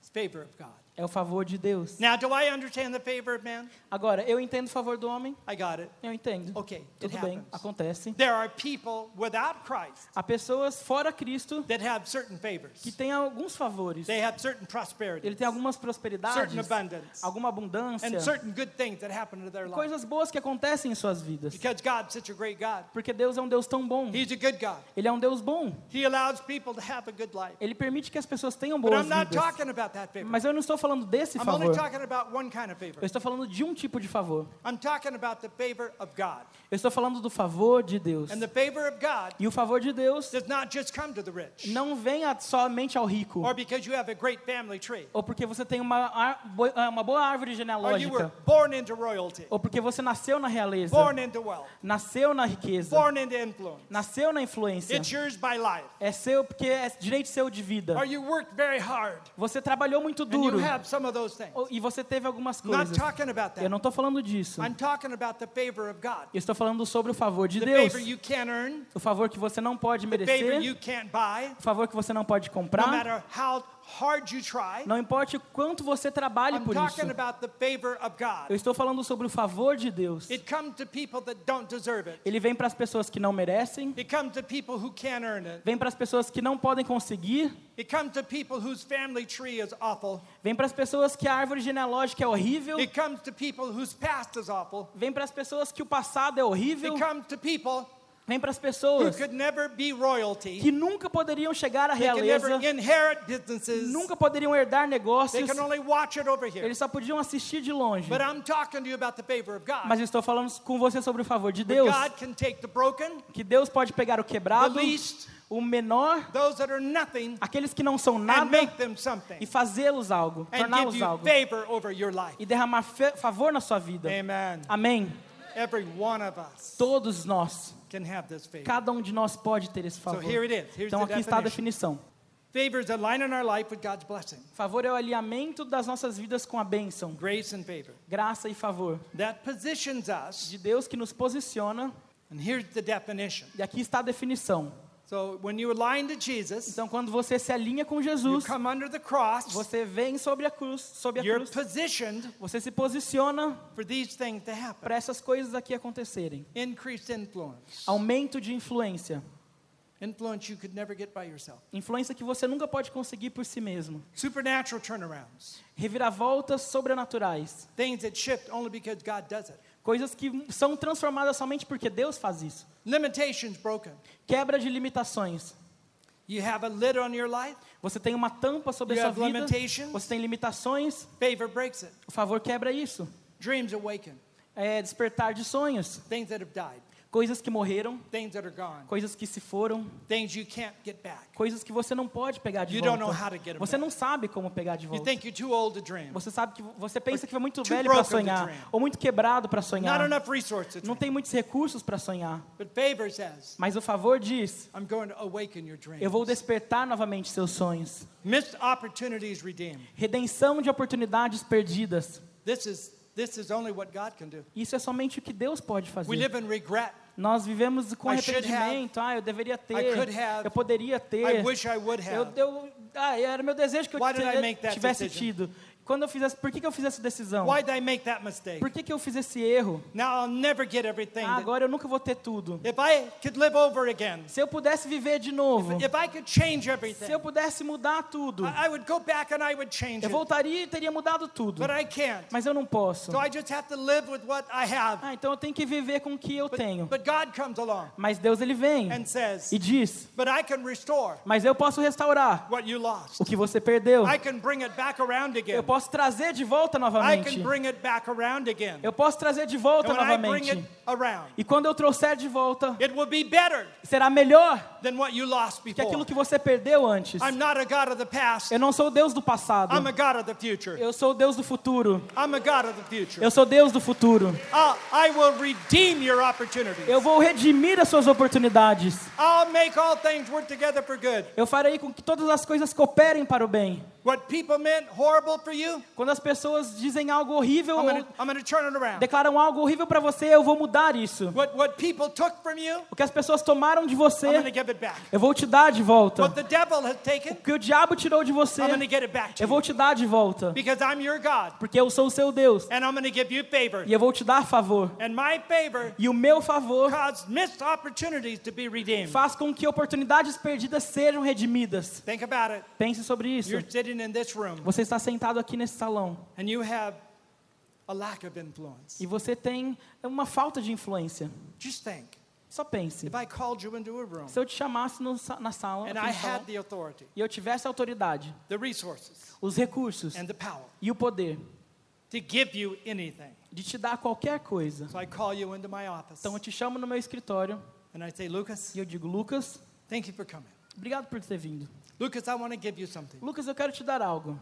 It's favor of God. É o favor de Deus. Now, do I understand the favor of man? Agora, eu entendo o favor do homem? I got it. Eu entendo. Okay, it Tudo bem, happens. acontece. There are people without Christ Há pessoas fora Cristo that have certain favors. que têm alguns favores. They have certain prosperity, Ele tem algumas prosperidades, certain abundance, alguma abundância, and certain good things that happen to their life. coisas boas que acontecem em suas vidas. Because God's such a great God. Porque Deus é um Deus tão bom. He's a good God. Ele é um Deus bom. He allows people to have a good life. Ele permite que as pessoas tenham But boas I'm not vidas. talking about that favor. Mas eu não estou falando desse I'm only favor. Eu estou falando de um tipo de favor. Eu estou falando do favor de Deus. E o favor de Deus não vem somente ao rico. Ou porque você tem uma, ah, uma boa árvore genealógica. Ou porque você nasceu na realeza. Nasceu na riqueza. Nasceu na influência. É seu porque é direito seu de vida. Você trabalhou muito duro. Ou- E você teve algumas coisas. talking about Eu that. não estou falando disso. I'm talking about the favor of God. Eu estou falando sobre o favor de The Deus. favor you can't earn, O favor que você não pode the favor merecer. you can't buy, O favor que você não pode comprar. Matter how hard you try. Não importa o quanto você trabalhe por isso. Eu estou falando sobre o favor de Deus. It comes to people that don't deserve it. Ele vem para as pessoas que não merecem. Vem para as pessoas que não podem conseguir. It comes to people whose family tree is awful. Vem para as pessoas que a árvore genealógica é horrível. Vem para as pessoas que o passado é horrível. It comes to people Vem para as pessoas royalty. que nunca poderiam chegar à realeza. Nunca poderiam herdar negócios. Eles só podiam assistir de longe. Mas eu estou falando com você sobre o favor de Deus. Broken, Que Deus pode pegar o quebrado, least, o menor, nothing, aqueles que não são nada, e fazê-los algo, torná-los algo. E derramar favor na sua vida. Amen. Amém. Every one of us Todos nós, can have this favor. cada um de nós pode ter esse So favor. here it is. Here's Então the aqui está a definição. Favor é o alinhamento das nossas vidas com a bênção, grace and favor. graça e favor That positions us, de Deus que nos posiciona. and here's the definition. E aqui está a definição. So when you align to Jesus, Então quando você se alinha com you Jesus, come under the cross, você vem sobre a cruz, sobre a you're cruz, positioned você se posiciona para essas coisas aqui acontecerem. Increased influence. Aumento de influência. Influence you could never get by yourself. Influência que você nunca pode conseguir por si mesmo. Supernatural turnarounds. Reviravoltas sobrenaturais. Things that shift only because God does it. Coisas que são transformadas somente porque Deus faz isso. Limitations broken. Quebra de limitações. You have a lid on your life, Você tem uma tampa sobre You a sua vida. Você tem limitações. favor breaks it. O favor quebra isso. Dreams awaken. É despertar de sonhos. Things that have died. Coisas que morreram. Coisas que se foram. Coisas que você não pode pegar de volta. Você não sabe como pegar de volta. Você sabe que você pensa que foi muito velho para sonhar ou muito quebrado para sonhar. Não tem muitos recursos para sonhar. Mas o favor diz: eu vou despertar novamente seus sonhos. Missed opportunities redeemed. Redenção de oportunidades perdidas. This is this is only what God can do. Isso é somente o que Deus pode We fazer. live in regret. Nós vivemos com arrependimento. Ah, eu deveria I ter. could have. Eu poderia I ter. wish I would Eu, have. eu, ah, era meu desejo que eu Why did I teria- make that tivesse decision? tido. Quando eu fiz essa, por que, que eu fiz essa decisão? Why did I make that mistake? Por que, que eu fiz esse erro? Now I'll never get everything. Ah, agora eu nunca vou ter tudo. if I could live over again, Se eu pudesse viver de novo, if I could change se everything, eu pudesse mudar tudo, I I would go back and I would change eu voltaria e teria mudado tudo. But I can't. Mas eu não posso. So I just have to live with what I have. Ah, então eu tenho que viver com o que eu tenho. But God comes along Mas Deus ele vem and says, e diz: But I can restore Mas eu posso restaurar what you lost. o que você perdeu. I can bring it back around Eu again. posso posso trazer de volta I novamente. can bring it back around again. Eu posso trazer de volta And when I bring novamente. it around, E quando eu trouxer de volta, it will be better será melhor than what you lost que before. aquilo que você perdeu antes. I'm not a God of the past. Eu não sou o Deus do passado. I'm a God of the future. Eu sou o Deus do futuro. I'm a God of the future. Eu sou Deus do futuro. I'll, I will redeem your opportunities. Eu vou redimir as suas oportunidades. I'll make all things work together for good. Eu farei com que todas as coisas cooperem para o bem. What people meant horrible for you, Quando as pessoas dizem algo horrível I'm to I'm gonna turn it around. declaram algo horrível para você, eu vou mudar isso. What, what people took from you, O que as pessoas tomaram de você. Eu vou te dar de volta. What the devil has taken, O que o diabo tirou de você, eu vou te dar de volta. Because I'm your God, Porque eu sou o seu Deus. and I'm going to give you favor. E eu vou te dar favor. And my favor E o meu favor faz com que oportunidades perdidas sejam redimidas. Think about it. Pense sobre isso. You're sitting in this room, Você está sentado aqui nesse salão and you have a lack of influence. e você tem uma falta de influência. Just think Só pense. Se eu te chamasse no na sala, salão, e eu tivesse a autoridade, os recursos e o poder de te dar qualquer coisa. Então eu te chamo no meu escritório e eu digo, Lucas, obrigado por ter vindo. Lucas, I want to give you something. Lucas, eu quero te dar algo.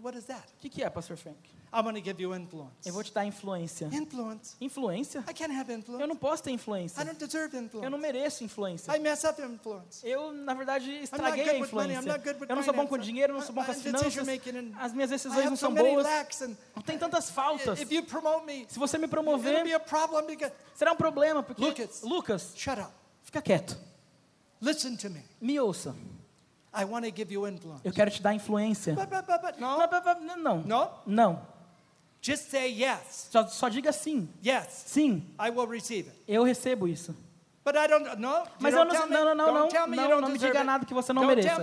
What is that? O que, que é, Pastor Frank? I want to give you influence. Eu vou te dar influência. Influence? Influência? I can't have Eu influence. não posso ter I influência. don't deserve Eu não influence. mereço influência. I mess up influence. Eu, na verdade, I'm estraguei a money. I'm influência. not good with Eu não sou bom com dinheiro, eu não sou bom com as I- I- finanças. As minhas I decisões não são boas. tem tantas faltas. if you promote me, Se você me promover, be a problem because será um problema, porque... Lucas. Lucas, shut up. fica quieto. Listen to me. Me ouça. Eu quero te dar influência. Não, no, não, não. Just say yes. Só, só diga sim. Yes, Sim, I will receive it. eu recebo isso. But I don't. No. you Mas eu não, não, não, não, Don't não, não, não me diga it. nada que você não Don't mereça.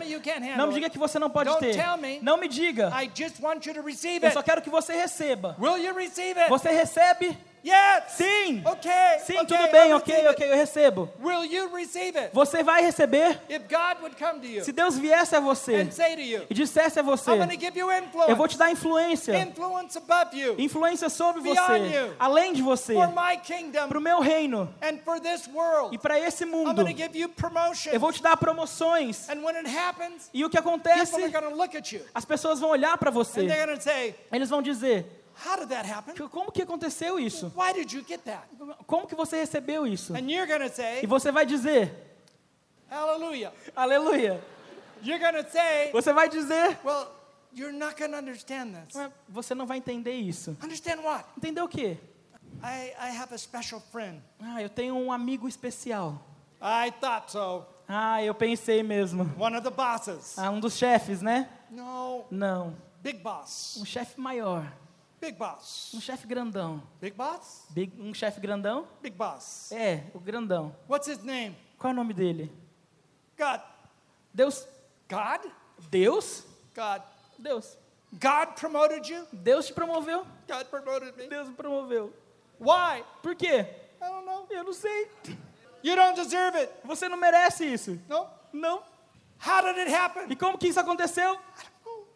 Não me diga que você não pode Don't ter. me. Não me diga. I just want you to receive Eu it. só quero que você receba. Will you receive it? Você recebe? Yes. Sim. Okay. Sim, okay, tudo bem, ok, ok, eu recebo. Will you receive it? Você vai receber If God would come to you se Deus viesse a você and say to you, e dissesse a você: I'm give you Eu vou te influence, dar influência, influence above you influência sobre Beyond você, you. além de você, for my kingdom para o meu reino and for this world. e para esse I'm mundo. to give you promotion. Eu vou te dar promoções. And when it happens, E o que people acontece? are going to look at you As pessoas vão olhar para and você. they're going to say, Eles vão dizer: How did that happen? Como que aconteceu isso? Why did you get that? Como que você recebeu isso? And you're going to E say, você vai dizer: Hallelujah. Aleluia. You're to say, Você vai dizer: Well, you're not to understand this. "Ué, Você não vai entender isso. Understand what? Entendeu o quê? I, I have a special friend. Ah, eu tenho um amigo especial. I thought so. Ah, eu pensei mesmo. One of the bosses. Ah, um dos chefes, né? No, Não. big boss. Um chefe maior. Big boss. Um chefe grandão. Big boss? Big- um chefe grandão? Big boss. É, o grandão. What's his name? Qual é o nome dele? God. Deus. God? Deus? God. Deus. God promoted you? Deus te promoveu? God promoted me. Deus me promoveu. Why? Por quê? I don't know. Eu não sei. You don't deserve it. Você não merece isso. No? Não. How did it happen? E como que isso aconteceu?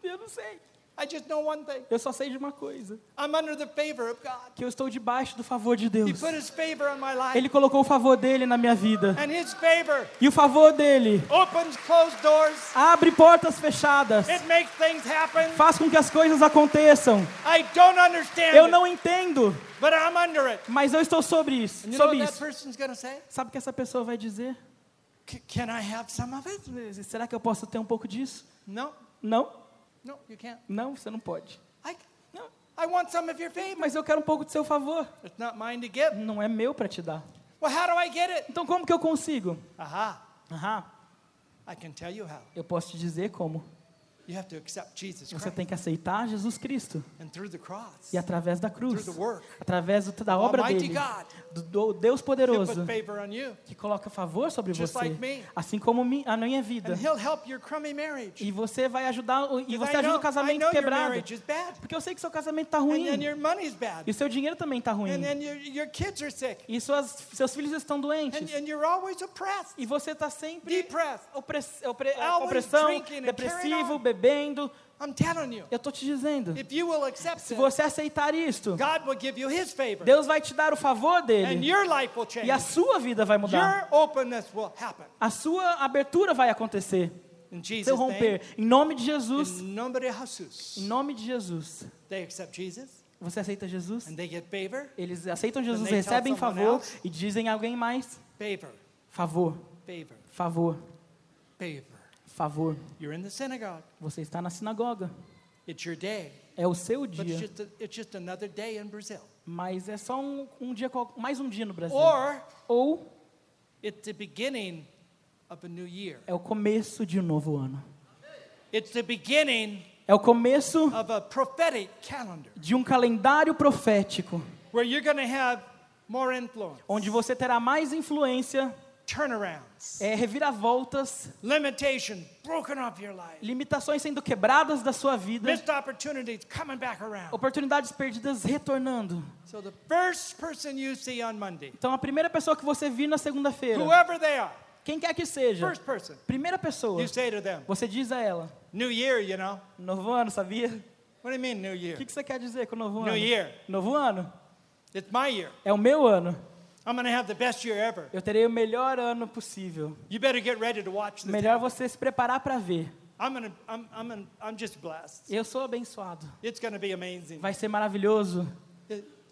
Eu não sei. I just know one thing. Eu só sei de uma coisa. I'm under the favor of God. Que eu estou debaixo do favor de He Deus. put his favor on my life. Ele colocou o favor dele na minha vida. And his favor E o favor dele opens closed doors. abre portas fechadas. It makes things happen. Faz com que as coisas aconteçam. I don't understand Eu não entendo, but I'm under it. mas eu estou sobre isso. And you know Sobre what that isso. Sabe o que essa pessoa vai dizer? C- can I have some of it? Será que eu posso ter um pouco disso? No, Não, no, you can't. não, você não pode. I, Não, I want some of your favor. mas eu quero um pouco do seu favor. It's not mine to give. Não é meu para te dar. Well, how do I get it? Então como que eu consigo? Aha, Aham, I can tell you how. eu posso te dizer como. Você tem que aceitar Jesus Cristo. And through the cross, E através da cruz, through the work, através da obra dele, God, do, Deus poderoso, put favor on you. que coloca favor sobre Just você, like me. assim como a minha vida. And He'll help your crummy marriage. E você vai ajudar, e você ajuda know, o casamento quebrado. marriage is bad. Porque eu sei que seu casamento está And, ruim. E seu dinheiro também está ruim. And then your, your kids are sick. E suas, seus filhos estão doentes. and you're always oppressed. E você está sempre opressão, depressivo, on. Bebendo. I'm telling you, Eu tô te dizendo. if you will accept Se você aceitar isto, God will give you His favor, Deus vai te dar o favor and dele. your life will E a change. sua vida vai mudar. Your openness will happen. A sua abertura vai acontecer. In Seu Jesus' name, romper. Em nome de Jesus. in nome de Jesus, Em nome de Jesus. they accept Jesus Você aceita Jesus? and they get favor, Eles aceitam Jesus, recebem favor else. e dizem a alguém mais. favor, Favor, favor, favor, favor. Favor. You're in the synagogue. Você está na sinagoga. It's your day, É o seu but it's dia. just, a, it's just another day in Brazil. Mas é só um, um dia, mais um dia no Brasil. Or Ou it's the beginning of a new year. é o começo de um novo ano. It's the beginning É o começo of a prophetic calendar de um calendário profético, where you're going to have more influence, onde você terá mais influência, turnarounds, é, reviravoltas, limitation broken off your life, limitações sendo quebradas da sua vida, missed opportunities coming back around. oportunidades perdidas retornando. So the first person you see on Monday, Então a primeira pessoa que você vir na segunda-feira, whoever they are, quem quer que seja, first person, primeira pessoa, you say to them, você diz a ela: New year, you know. Novo ano, sabia? What do you mean, new O year? que, que você quer dizer com novo New ano? year. Novo ano It's my year. é o meu ano. I'm going to have the best year ever. Eu terei o melhor ano possível. You better get ready to watch this. Melhor você se preparar para ver. I'm going to, I'm, I'm, gonna, I'm just blessed. Eu sou abençoado. It's going to be amazing. Vai ser maravilhoso.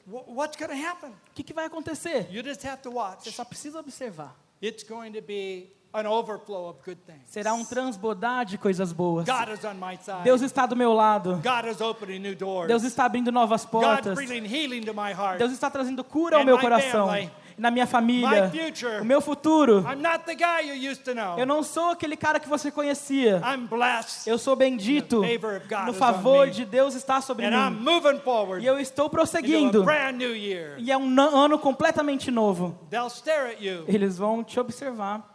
O que, que vai acontecer? You just have to Você watch. só precisa observar. It's going to be an overflow of good things. Será um transbordar de coisas boas. God is on my side. Deus está do meu lado. God is opening new doors. Deus está abrindo novas God portas. bringing healing to my heart. Deus está trazendo cura ao meu coração. Na minha família. My future. O meu futuro. I'm not the guy you used to know. Eu não sou aquele cara que você conhecia. I'm blessed. Eu sou bendito. The favor of God No favor de Deus está sobre And I'm mim. E eu estou prosseguindo. brand new year. E é um ano completamente novo. They'll stare at you, Eles vão te observar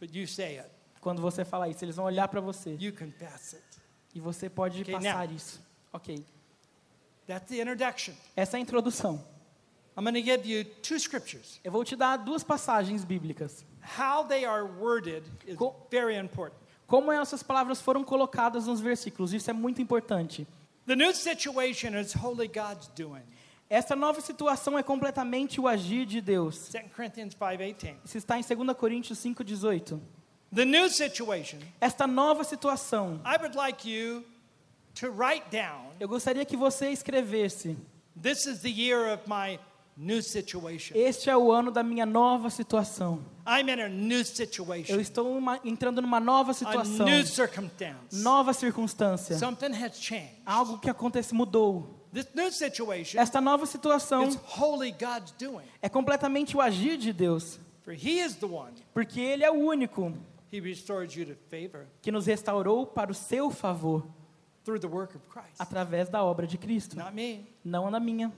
but you say it. quando você falar isso. Eles vão olhar para você. You confess it. E você pode Okay, passar now. isso. Ok. That's the introduction. Essa é a introdução. I'm going to give you two scriptures. Eu vou te dar duas passagens bíblicas. How they are worded is Co- very important. Como essas palavras foram colocadas nos versículos, isso é muito importante. The new situation is wholly God's doing. Essa nova situação é completamente o agir de Deus. 2 Corinthians 5:18. Isso está em 2 Coríntios 5,18. The new situation, Esta nova situação, I would like you to write down, eu gostaria que você escrevesse: this is the year of my. Este é o ano da minha nova situação. I'm in a new Eu situation. estou uma- entrando numa nova A situação, new circumstance. nova circunstância. Something has changed. Algo que acontece mudou. This new situation Esta nova situação is wholly God's doing. é completamente o agir de Deus, For he is the one. porque Ele é o único He restores you to favor que nos restaurou para o seu favor through the work of Christ. através da obra de Cristo. Not me, Não na minha,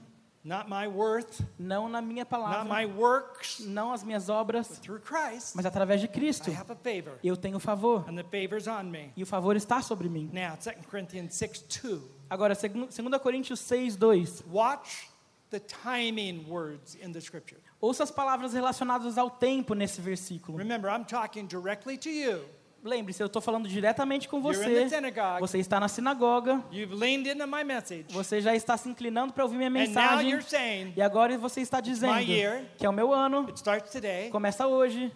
not my worth, não na minha not palavra, my works. não as minhas obras, Through Christ, mas através de Cristo. I have a favor, Eu tenho favor and the favor's on me. e o favor está sobre mim. Now, 2 Corinthians 6 2. Agora, 2 Coríntios 6, 2. Watch the timing words in the scripture. Ouça as palavras relacionadas ao tempo nesse versículo. Remember, I'm talking directly to you. Lembre-se, eu estou falando diretamente com você. Você está na sinagoga. Você já está se inclinando para ouvir minha mensagem. saying, E agora você está dizendo year. que é o meu ano, today. começa hoje,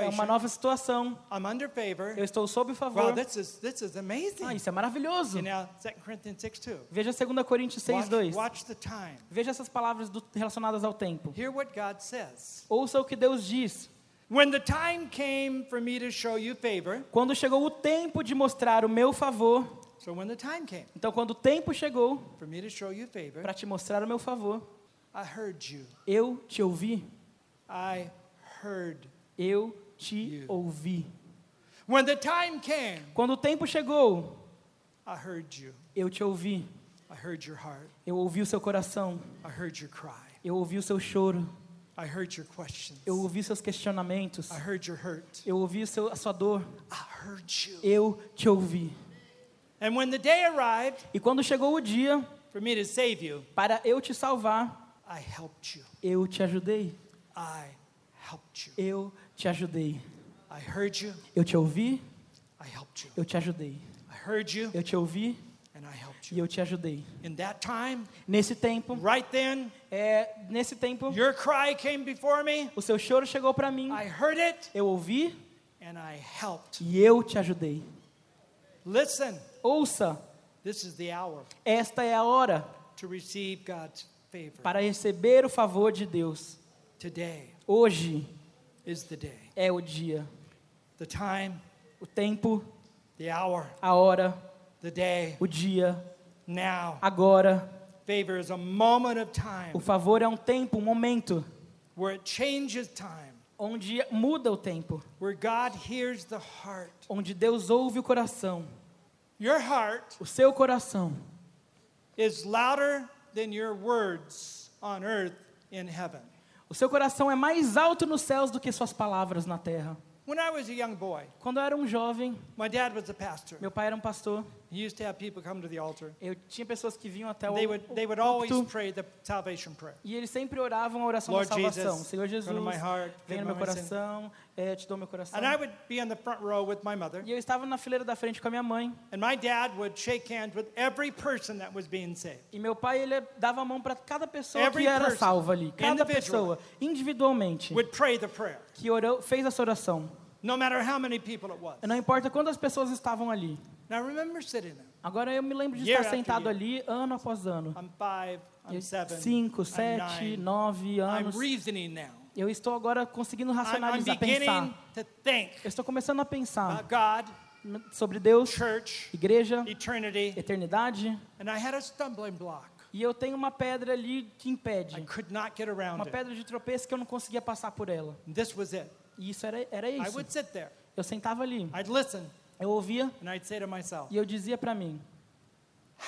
é uma nova situação. Favor. Eu estou sob Wow, favor. this is, this is Ah, amazing. isso é maravilhoso. Okay, now, 2 Corinthians 6 2. Veja 2 Coríntios 6, Watch, 2. watch the time. Veja essas palavras do- relacionadas ao tempo. Hear what God says. Ouça o que Deus diz. When the time came for me to show you favor, Quando chegou o tempo de mostrar o meu favor, so when the time came então quando o tempo chegou para te mostrar o meu favor, I heard you. eu te ouvi, I heard. eu te ouvi. When the time came, Quando o tempo chegou, I heard you. eu te ouvi. I heard your heart. Eu ouvi o seu coração, I heard your cry. eu ouvi o seu choro, I heard your questions. eu ouvi seus questionamentos, I heard your hurt. eu ouvi seu, a sua dor, I heard you. eu te ouvi. And when the day arrived E quando chegou o dia for me to save you, para eu te salvar, I helped you. eu te ajudei, I helped you. eu te ajudei. I heard you. Eu te ouvi, I helped you. eu te ajudei. I heard you eu te ouvi e eu te ajudei. In that time, Nesse tempo, right then, é, nesse tempo, your cry came before me. o seu choro chegou para mim, I heard it eu ouvi and I helped. e eu te ajudei. Listen, Ouça, this is the hour esta é a hora to receive God's favor. para receber o favor de Deus. Today Hoje is the day, é o dia, the time, o tempo, the hour, a hora, the day, o dia, now. agora. Favor is a moment of O time favor é um tempo, um momento, where it changes time, onde muda o tempo, where God hears the heart. onde Deus ouve o coração. Your heart O seu coração is louder than your words on earth in heaven. O seu coração é mais alto nos céus do que suas palavras na terra. When I was a young boy, Quando eu era um jovem, my dad was a pastor. meu pai era um pastor. Used to have people come to the altar. Eu tinha pessoas que vinham até o They would, they would always pray the salvation prayer. e eles sempre oravam a oração Lord da salvação. Jesus, Senhor Jesus, my heart, vem no meu coração, é, te dou meu coração. And I would be in the front row with my mother, E eu estava na fileira da frente com a minha mãe. and my dad would shake hands with every person that was being saved. E meu pai, ele dava a mão para cada pessoa Every que era person, salva ali. Cada pessoa, individualmente, Would pray the prayer, que orou, fez essa oração. no matter how many people it was. Não importa quantas pessoas estavam ali. Now remember sitting there. Agora eu me lembro de Year estar after sentado year. ali, ano após ano. I'm five, I'm seven, Cinco, I'm sete, nine. nove I'm anos. reasoning now. Eu estou agora conseguindo I'm, I'm racionalizar, beginning pensar. to think Eu estou começando a pensar about God, sobre Deus, church, igreja, eternity, eternidade. and I had a stumbling block. E eu tenho uma pedra ali que I impede. could not get around Uma it. pedra de tropeço que eu não conseguia passar por ela. This was it. E isso era, era I isso. would sit there, Eu sentava ali, I'd listen, eu ouvia and I'd say to myself, e eu dizia para mim: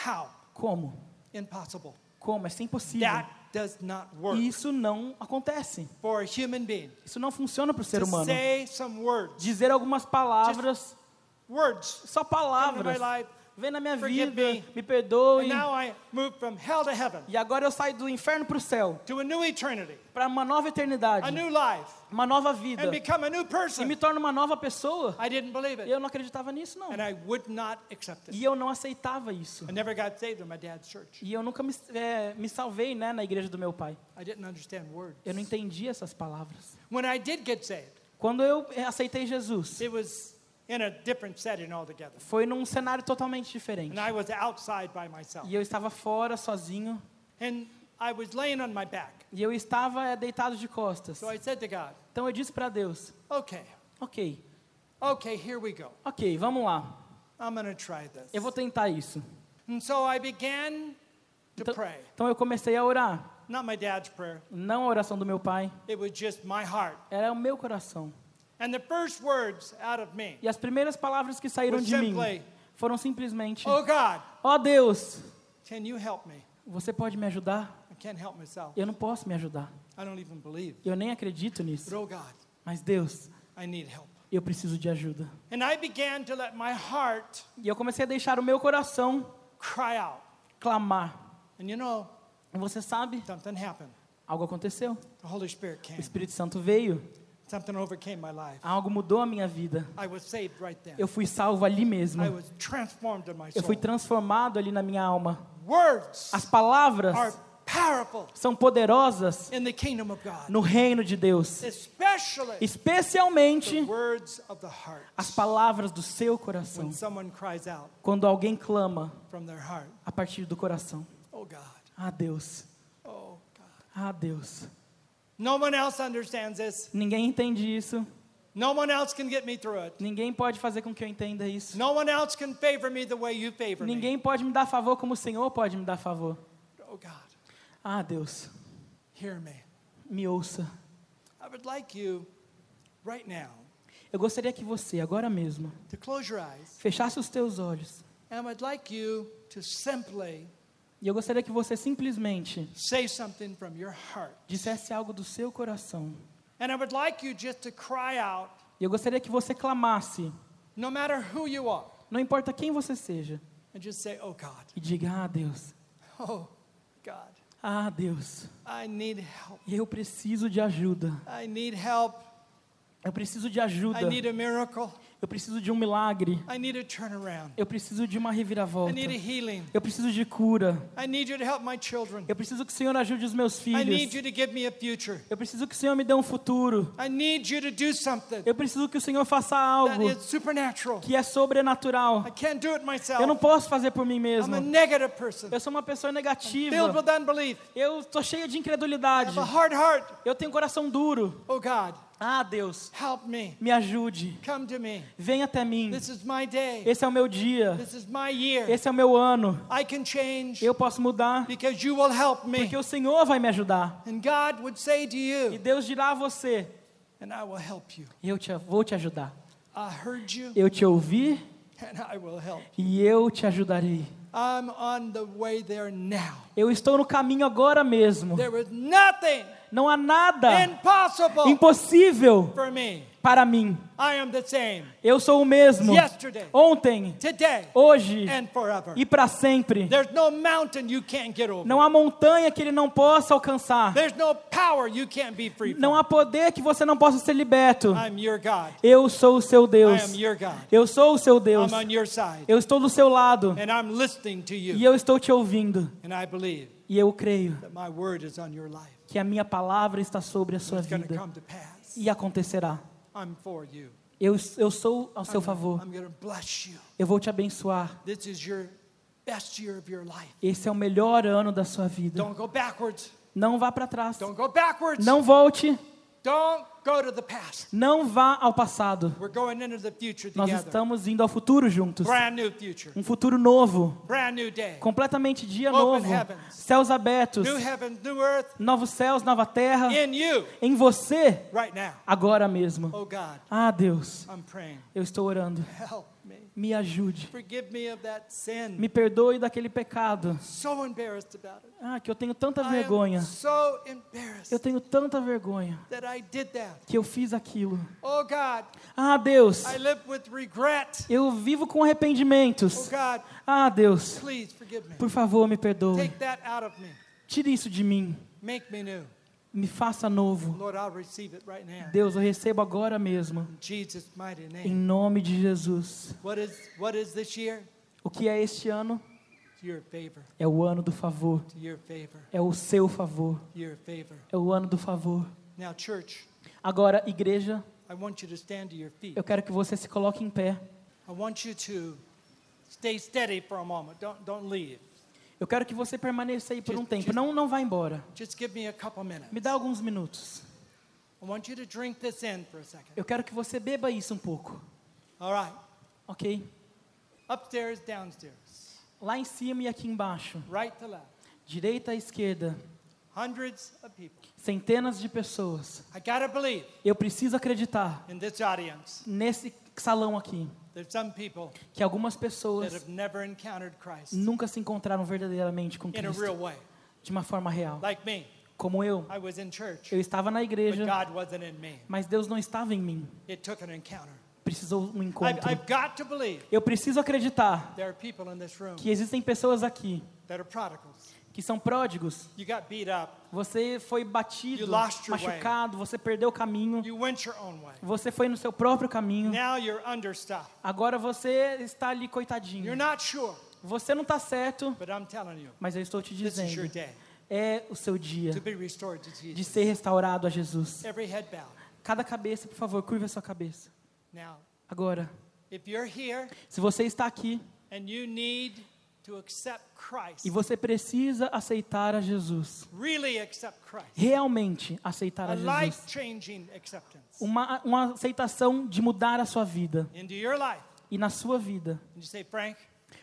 How? como? Impossible. Como? É impossível. That does not work isso não acontece. for a human being. Isso não funciona para o ser To humano. say some words, Dizer algumas palavras, words, só palavras. Vem na minha Forgive vida, me. me perdoe. and now I move from hell to heaven, E agora eu saio do inferno para o céu, to a new eternity, para uma nova eternidade, a new life, uma nova vida. and become a new E me torno uma nova pessoa. I didn't believe E it, eu não acreditava nisso, não. and I would not accept E it. eu não aceitava isso. I never got saved in my dad's church. E eu nunca me, é, me salvei né, na igreja do meu pai. I didn't understand words. Eu não entendia essas palavras. When I did get saved, Quando eu aceitei Jesus, it was in a different setting altogether. foi num cenário totalmente diferente. And I was outside by myself. E eu estava fora, sozinho. And I was laying on my back. E eu estava é, deitado de costas. So I said to God, Então eu disse para Deus: okay, Ok, okay, here we go. ok, vamos lá. I'm to try this. Eu vou tentar isso. And so I began to Então, pray. então eu comecei a orar. Not my dad's prayer, Não a oração do meu pai, it was just my heart. era o meu coração. And the first words out of me, E as primeiras palavras que saíram de mim foram simplesmente: oh God, Ó Deus, can you help me? você pode me ajudar? I can't help myself. Eu não posso me ajudar. I don't even believe. Eu nem acredito But nisso. oh God, Mas Deus, I need help. eu preciso de ajuda. And I began to let my heart E eu comecei a deixar o meu coração cry out. clamar. And you know, E você sabe, something happened. algo aconteceu. The Holy Spirit O came. Espírito Santo veio. Something overcame my life. Algo mudou a minha vida. I was saved right then. Eu fui salvo ali mesmo. I was transformed in my Eu fui soul. transformado ali na minha alma. Words As palavras are powerful são poderosas in the kingdom of God, no reino de Deus, especially especialmente the words of the heart. as palavras do seu coração. When someone cries out Quando alguém clama from their heart, a partir do coração. oh God, Ah, Deus. oh God. Ah, Deus. No one else understands this. Ninguém entende isso. No one else can get me through it. Ninguém pode fazer com que eu entenda isso. No one else can favor me the way you favor me. Ninguém pode me dar favor como o Senhor pode me dar favor. Oh God, Ah, Deus. hear me. Me ouça. I would like you right now Eu gostaria que você, agora mesmo, to close your eyes, fechasse os teus olhos. and I'd like you to simply E eu gostaria que você simplesmente say something from your heart. dissesse algo do seu coração. And I would like you just to cry out, E eu gostaria que você clamasse, no matter who you are, não importa quem você seja, and just say, Oh God, e diga: Ah, Deus. oh God, Ah, Deus. I need help. Eu preciso de ajuda. I need help. Eu preciso de ajuda. I need a miracle. Eu preciso de um milagre. I need a turnaround. Eu preciso de uma I reviravolta. need a healing. Eu preciso de cura. I need you to help my children. Eu preciso que o Senhor ajude os meus I need filhos. you to give me a future. Eu preciso que o Senhor me dê um futuro. I need you to do something Eu preciso que o Senhor faça algo que é sobrenatural. I can't do it myself. Eu não posso fazer por mim I'm mesmo. a negative person. Eu sou uma pessoa negativa. Eu tô cheia de I incredulidade. have a hard heart. Eu tenho um coração duro. Oh God, Ah, Deus, help me. me ajude. Come to me. Vem até mim. This is my day. Esse é o meu dia. This is my year. Esse é o meu ano. I can change Eu posso mudar because you will help me. porque o Senhor vai me ajudar. And God would say to E you, Deus dirá a você: and I will help you. Eu te, vou te ajudar. I heard you, Eu te ouvi and I will help. e eu te ajudarei. I'm on the way there now. Eu estou no caminho agora mesmo. There is nothing Não há nada impossible impossível for me. para mim. I am the same Eu sou o mesmo. yesterday, Ontem, today, hoje and forever. e para sempre. There's no mountain you can't get over. Não há montanha que ele não possa alcançar. There's no power you can't be free from. Não há poder que você não possa ser liberto. I'm your God. Eu sou o seu I Deus. am your God. Eu sou o seu Deus. I'm on your side. Eu estou do seu lado And I'm listening to e you. eu estou te ouvindo. And I believe E eu creio que a minha palavra está sobre a sua vida e acontecerá. Eu, eu sou ao seu favor. Eu vou te abençoar. Esse é o melhor ano da sua vida. Não vá para trás. Não volte. Don't go to the past. Não vá ao passado. Nós estamos indo ao futuro juntos. Um futuro novo. Completamente dia novo. Céus abertos. Novos céus, nova terra. Em você, agora mesmo. Oh Ah, Deus, eu estou orando. Me. Ajude. Me perdoe daquele pecado. Ah, que eu tenho tanta vergonha. Eu tenho tanta vergonha que eu fiz aquilo. Oh Ah, Deus, eu vivo com Oh arrependimentos. God, Ah, Deus, por favor, me perdoe. Tire isso de mim. Me faça novo. Deus, eu recebo agora mesmo. Em nome de Jesus. O que é este ano? É o ano do favor. É o seu favor. É o ano do favor. Agora, igreja, I want you to stand to your feet. eu quero que você se coloque em pé. I want you to stay steady for a moment. Don't don't leave. Eu quero que você permaneça aí por um tempo. Não, não vá embora. Me dá alguns minutos. Eu quero que você beba isso um pouco. Ok? Upstairs, downstairs, Lá em cima e aqui embaixo. right to left. Direita à esquerda. Hundreds of people. Centenas de pessoas. I gotta believe Eu preciso acreditar in this audience. nesse salão aqui que algumas pessoas nunca se encontraram verdadeiramente com Cristo de uma forma real. Como eu, eu estava na igreja, mas Deus não estava em mim. Precisou um encontro. Eu preciso acreditar que existem pessoas aqui. Que são pródigos. You got beat up. Você foi batido, You lost your machucado, você perdeu o caminho, way. você foi no seu próprio caminho. Agora você está ali coitadinho. You're not sure, Você não está certo, but I'm telling you, mas eu estou te dizendo, é o seu dia de ser restaurado a Jesus. Cada cabeça, por favor, curva a sua cabeça. Agora, se você está aqui e você precisa aceitar a Jesus, realmente aceitar a Jesus, uma, uma aceitação de mudar a sua vida. E na sua vida,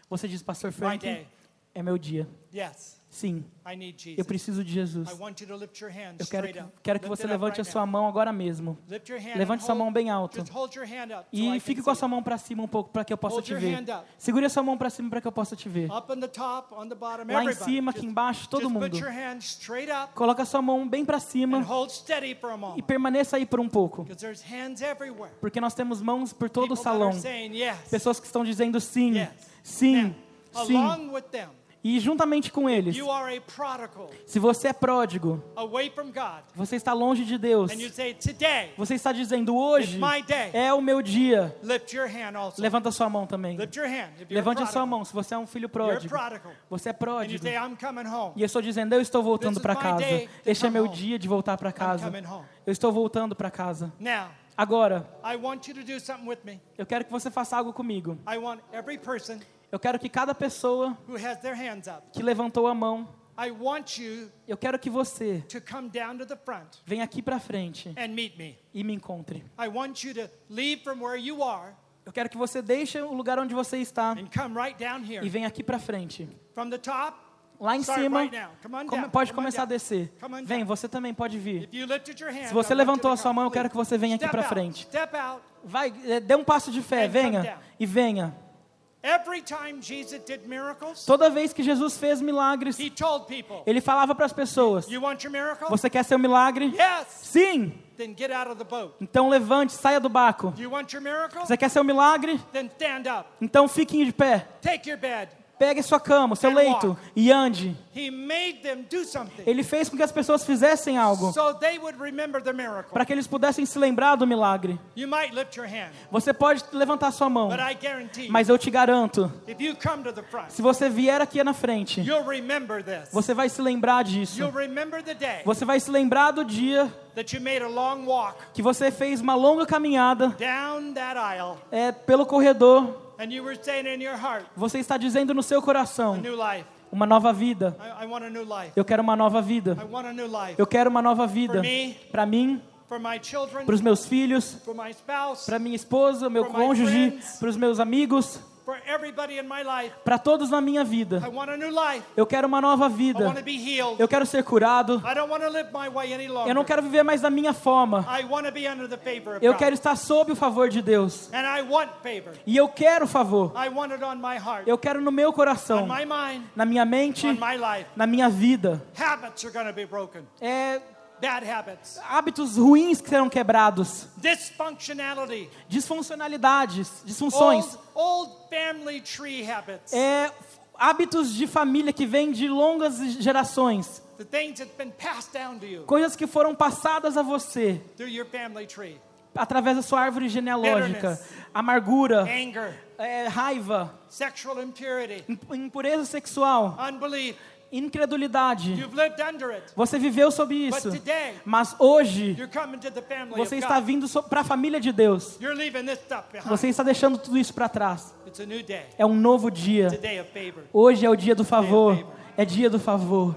você diz, Pastor Frank, é meu dia. Yes, Sim, eu preciso de Jesus. Eu quero que, quero que você levante a sua mão agora mesmo. Levante sua mão bem alto. E fique com a sua mão para cima um pouco para que eu possa te ver. Segure a sua mão para cima para que eu possa te ver. Lá em cima, aqui embaixo, todo mundo. Coloca a sua mão bem para cima e permaneça aí por um pouco. Porque nós temos mãos por todo o salão. Pessoas que estão dizendo sim, sim, Now, sim. E juntamente com eles, se você é pródigo, você está longe de Deus, você está dizendo hoje é o meu dia. Levanta sua mão também. Levante a sua mão se você é um filho pródigo. Você é pródigo. E eu estou dizendo, eu estou voltando para casa. Este é meu dia de voltar para casa. Eu estou voltando para casa. Agora, eu quero que você faça algo comigo. Eu quero que cada pessoa who has their hands up, que levantou a mão, eu quero que você venha aqui para frente and meet me. e me encontre. Eu quero que você deixe o lugar onde você está e venha aqui para frente. From the top, Lá em cima, pode começar a descer. Vem, você também pode vir. Se você levantou to a sua mão, eu quero que você venha aqui para frente. Vai, é, dê um passo de fé, venha e venha. Toda vez que Jesus fez milagres, ele falava para as pessoas? Você quer seu milagre? Sim! Então levante, saia do barco. Você quer seu milagre? Então fique de pé. Take your bed. Pegue sua cama, seu leito e ande. Ele fez com que as pessoas fizessem algo para que eles pudessem se lembrar do milagre. Você pode levantar sua mão, mas eu te garanto, se você vier aqui na frente, você vai se lembrar disso. Você vai se lembrar do dia que você fez uma longa caminhada é, pelo corredor. And you were saying in your heart, Você está dizendo no seu a coração new life. uma nova vida. I, I want a new life. Eu quero uma nova vida. I want a new life. Eu quero uma nova vida. Para mim, para os meus filhos, para minha esposa, meu cônjuge, para os meus amigos, para todos na minha vida. Eu quero uma nova vida. Eu quero ser curado. Eu não quero viver mais da minha forma. Eu quero estar sob o favor de Deus. E eu quero favor. Eu quero no meu coração, na minha mente, na minha vida. É Bad habits. hábitos ruins que serão quebrados, Dysfunctionality. disfuncionalidades, disfunções, Old, old family tree habits. é hábitos de família que vêm de longas gerações, The things that's been passed down to you coisas que foram passadas a você through your family tree. através da sua árvore genealógica, Bitterness. amargura, Anger, é, raiva, sexual impurity, imp- impureza sexual, unbelief. Incredulidade. Você viveu sob isso, mas hoje você está vindo para a família de Deus. Você está deixando tudo isso para trás. É um novo dia. Hoje é o dia do favor. É dia do favor.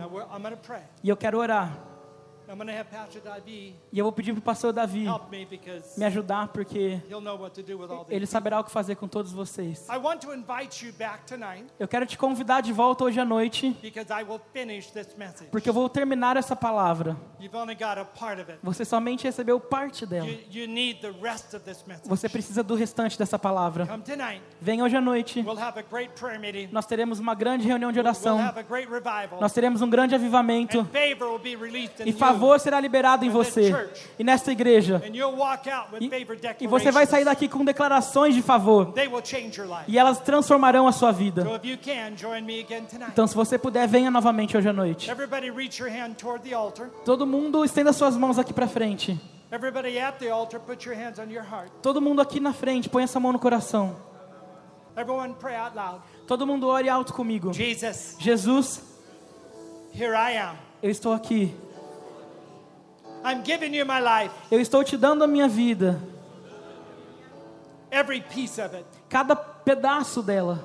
E eu quero orar. E eu vou pedir para o pastor Davi me ajudar, porque ele saberá o que fazer com todos vocês. I want to invite you back tonight Eu quero te convidar de volta hoje à noite, because I will finish this message. porque eu vou terminar essa palavra. Você somente recebeu parte dela. You, you need the rest of this message. Você precisa do restante dessa palavra. Venha hoje à noite. Nós teremos uma grande reunião de oração. Nós teremos um grande avivamento. And favor favor será liberado em você e nesta igreja. E, e você vai sair daqui com declarações de favor. E elas transformarão a sua vida. Então, se você puder, venha novamente hoje à noite. Todo mundo estenda suas mãos aqui para frente. Todo mundo aqui na frente, põe essa mão no coração. Todo mundo ore alto comigo. Jesus, Jesus, here I am. eu estou aqui. I'm giving you my life, Eu estou te dando a minha vida, every piece of it. cada pedaço dela.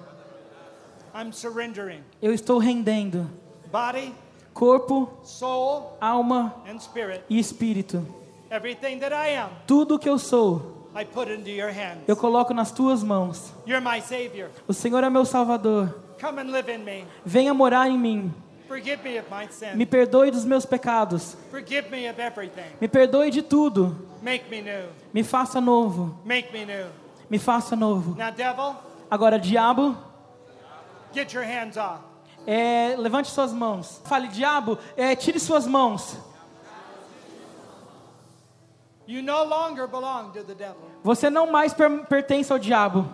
I'm surrendering. Eu estou rendendo. Body, Corpo, soul, alma and spirit. e espírito. Everything that I am, Tudo que eu sou, I put into your hands. eu coloco nas tuas mãos. You're my Savior. O Senhor é meu Salvador. Come and live in me. Venha morar em mim. Forgive me of my sin. Me perdoe dos meus pecados. Forgive me of everything. Me perdoe de tudo. Make me new. Me faça novo. Make me new. Me faça novo. Now, devil, Agora, diabo, get your hands off. é, levante suas mãos. Fale, diabo, é, tire suas mãos. You no longer belong to the devil. Você não mais per- pertence ao diabo.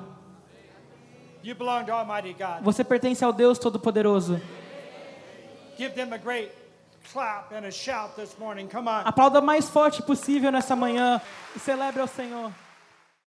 You belong to Almighty God. Você pertence ao Deus Todo-Poderoso. Give them a great clap and a shout this morning. Come on. Aplauda mais forte possível nessa manhã e celebre ao Senhor.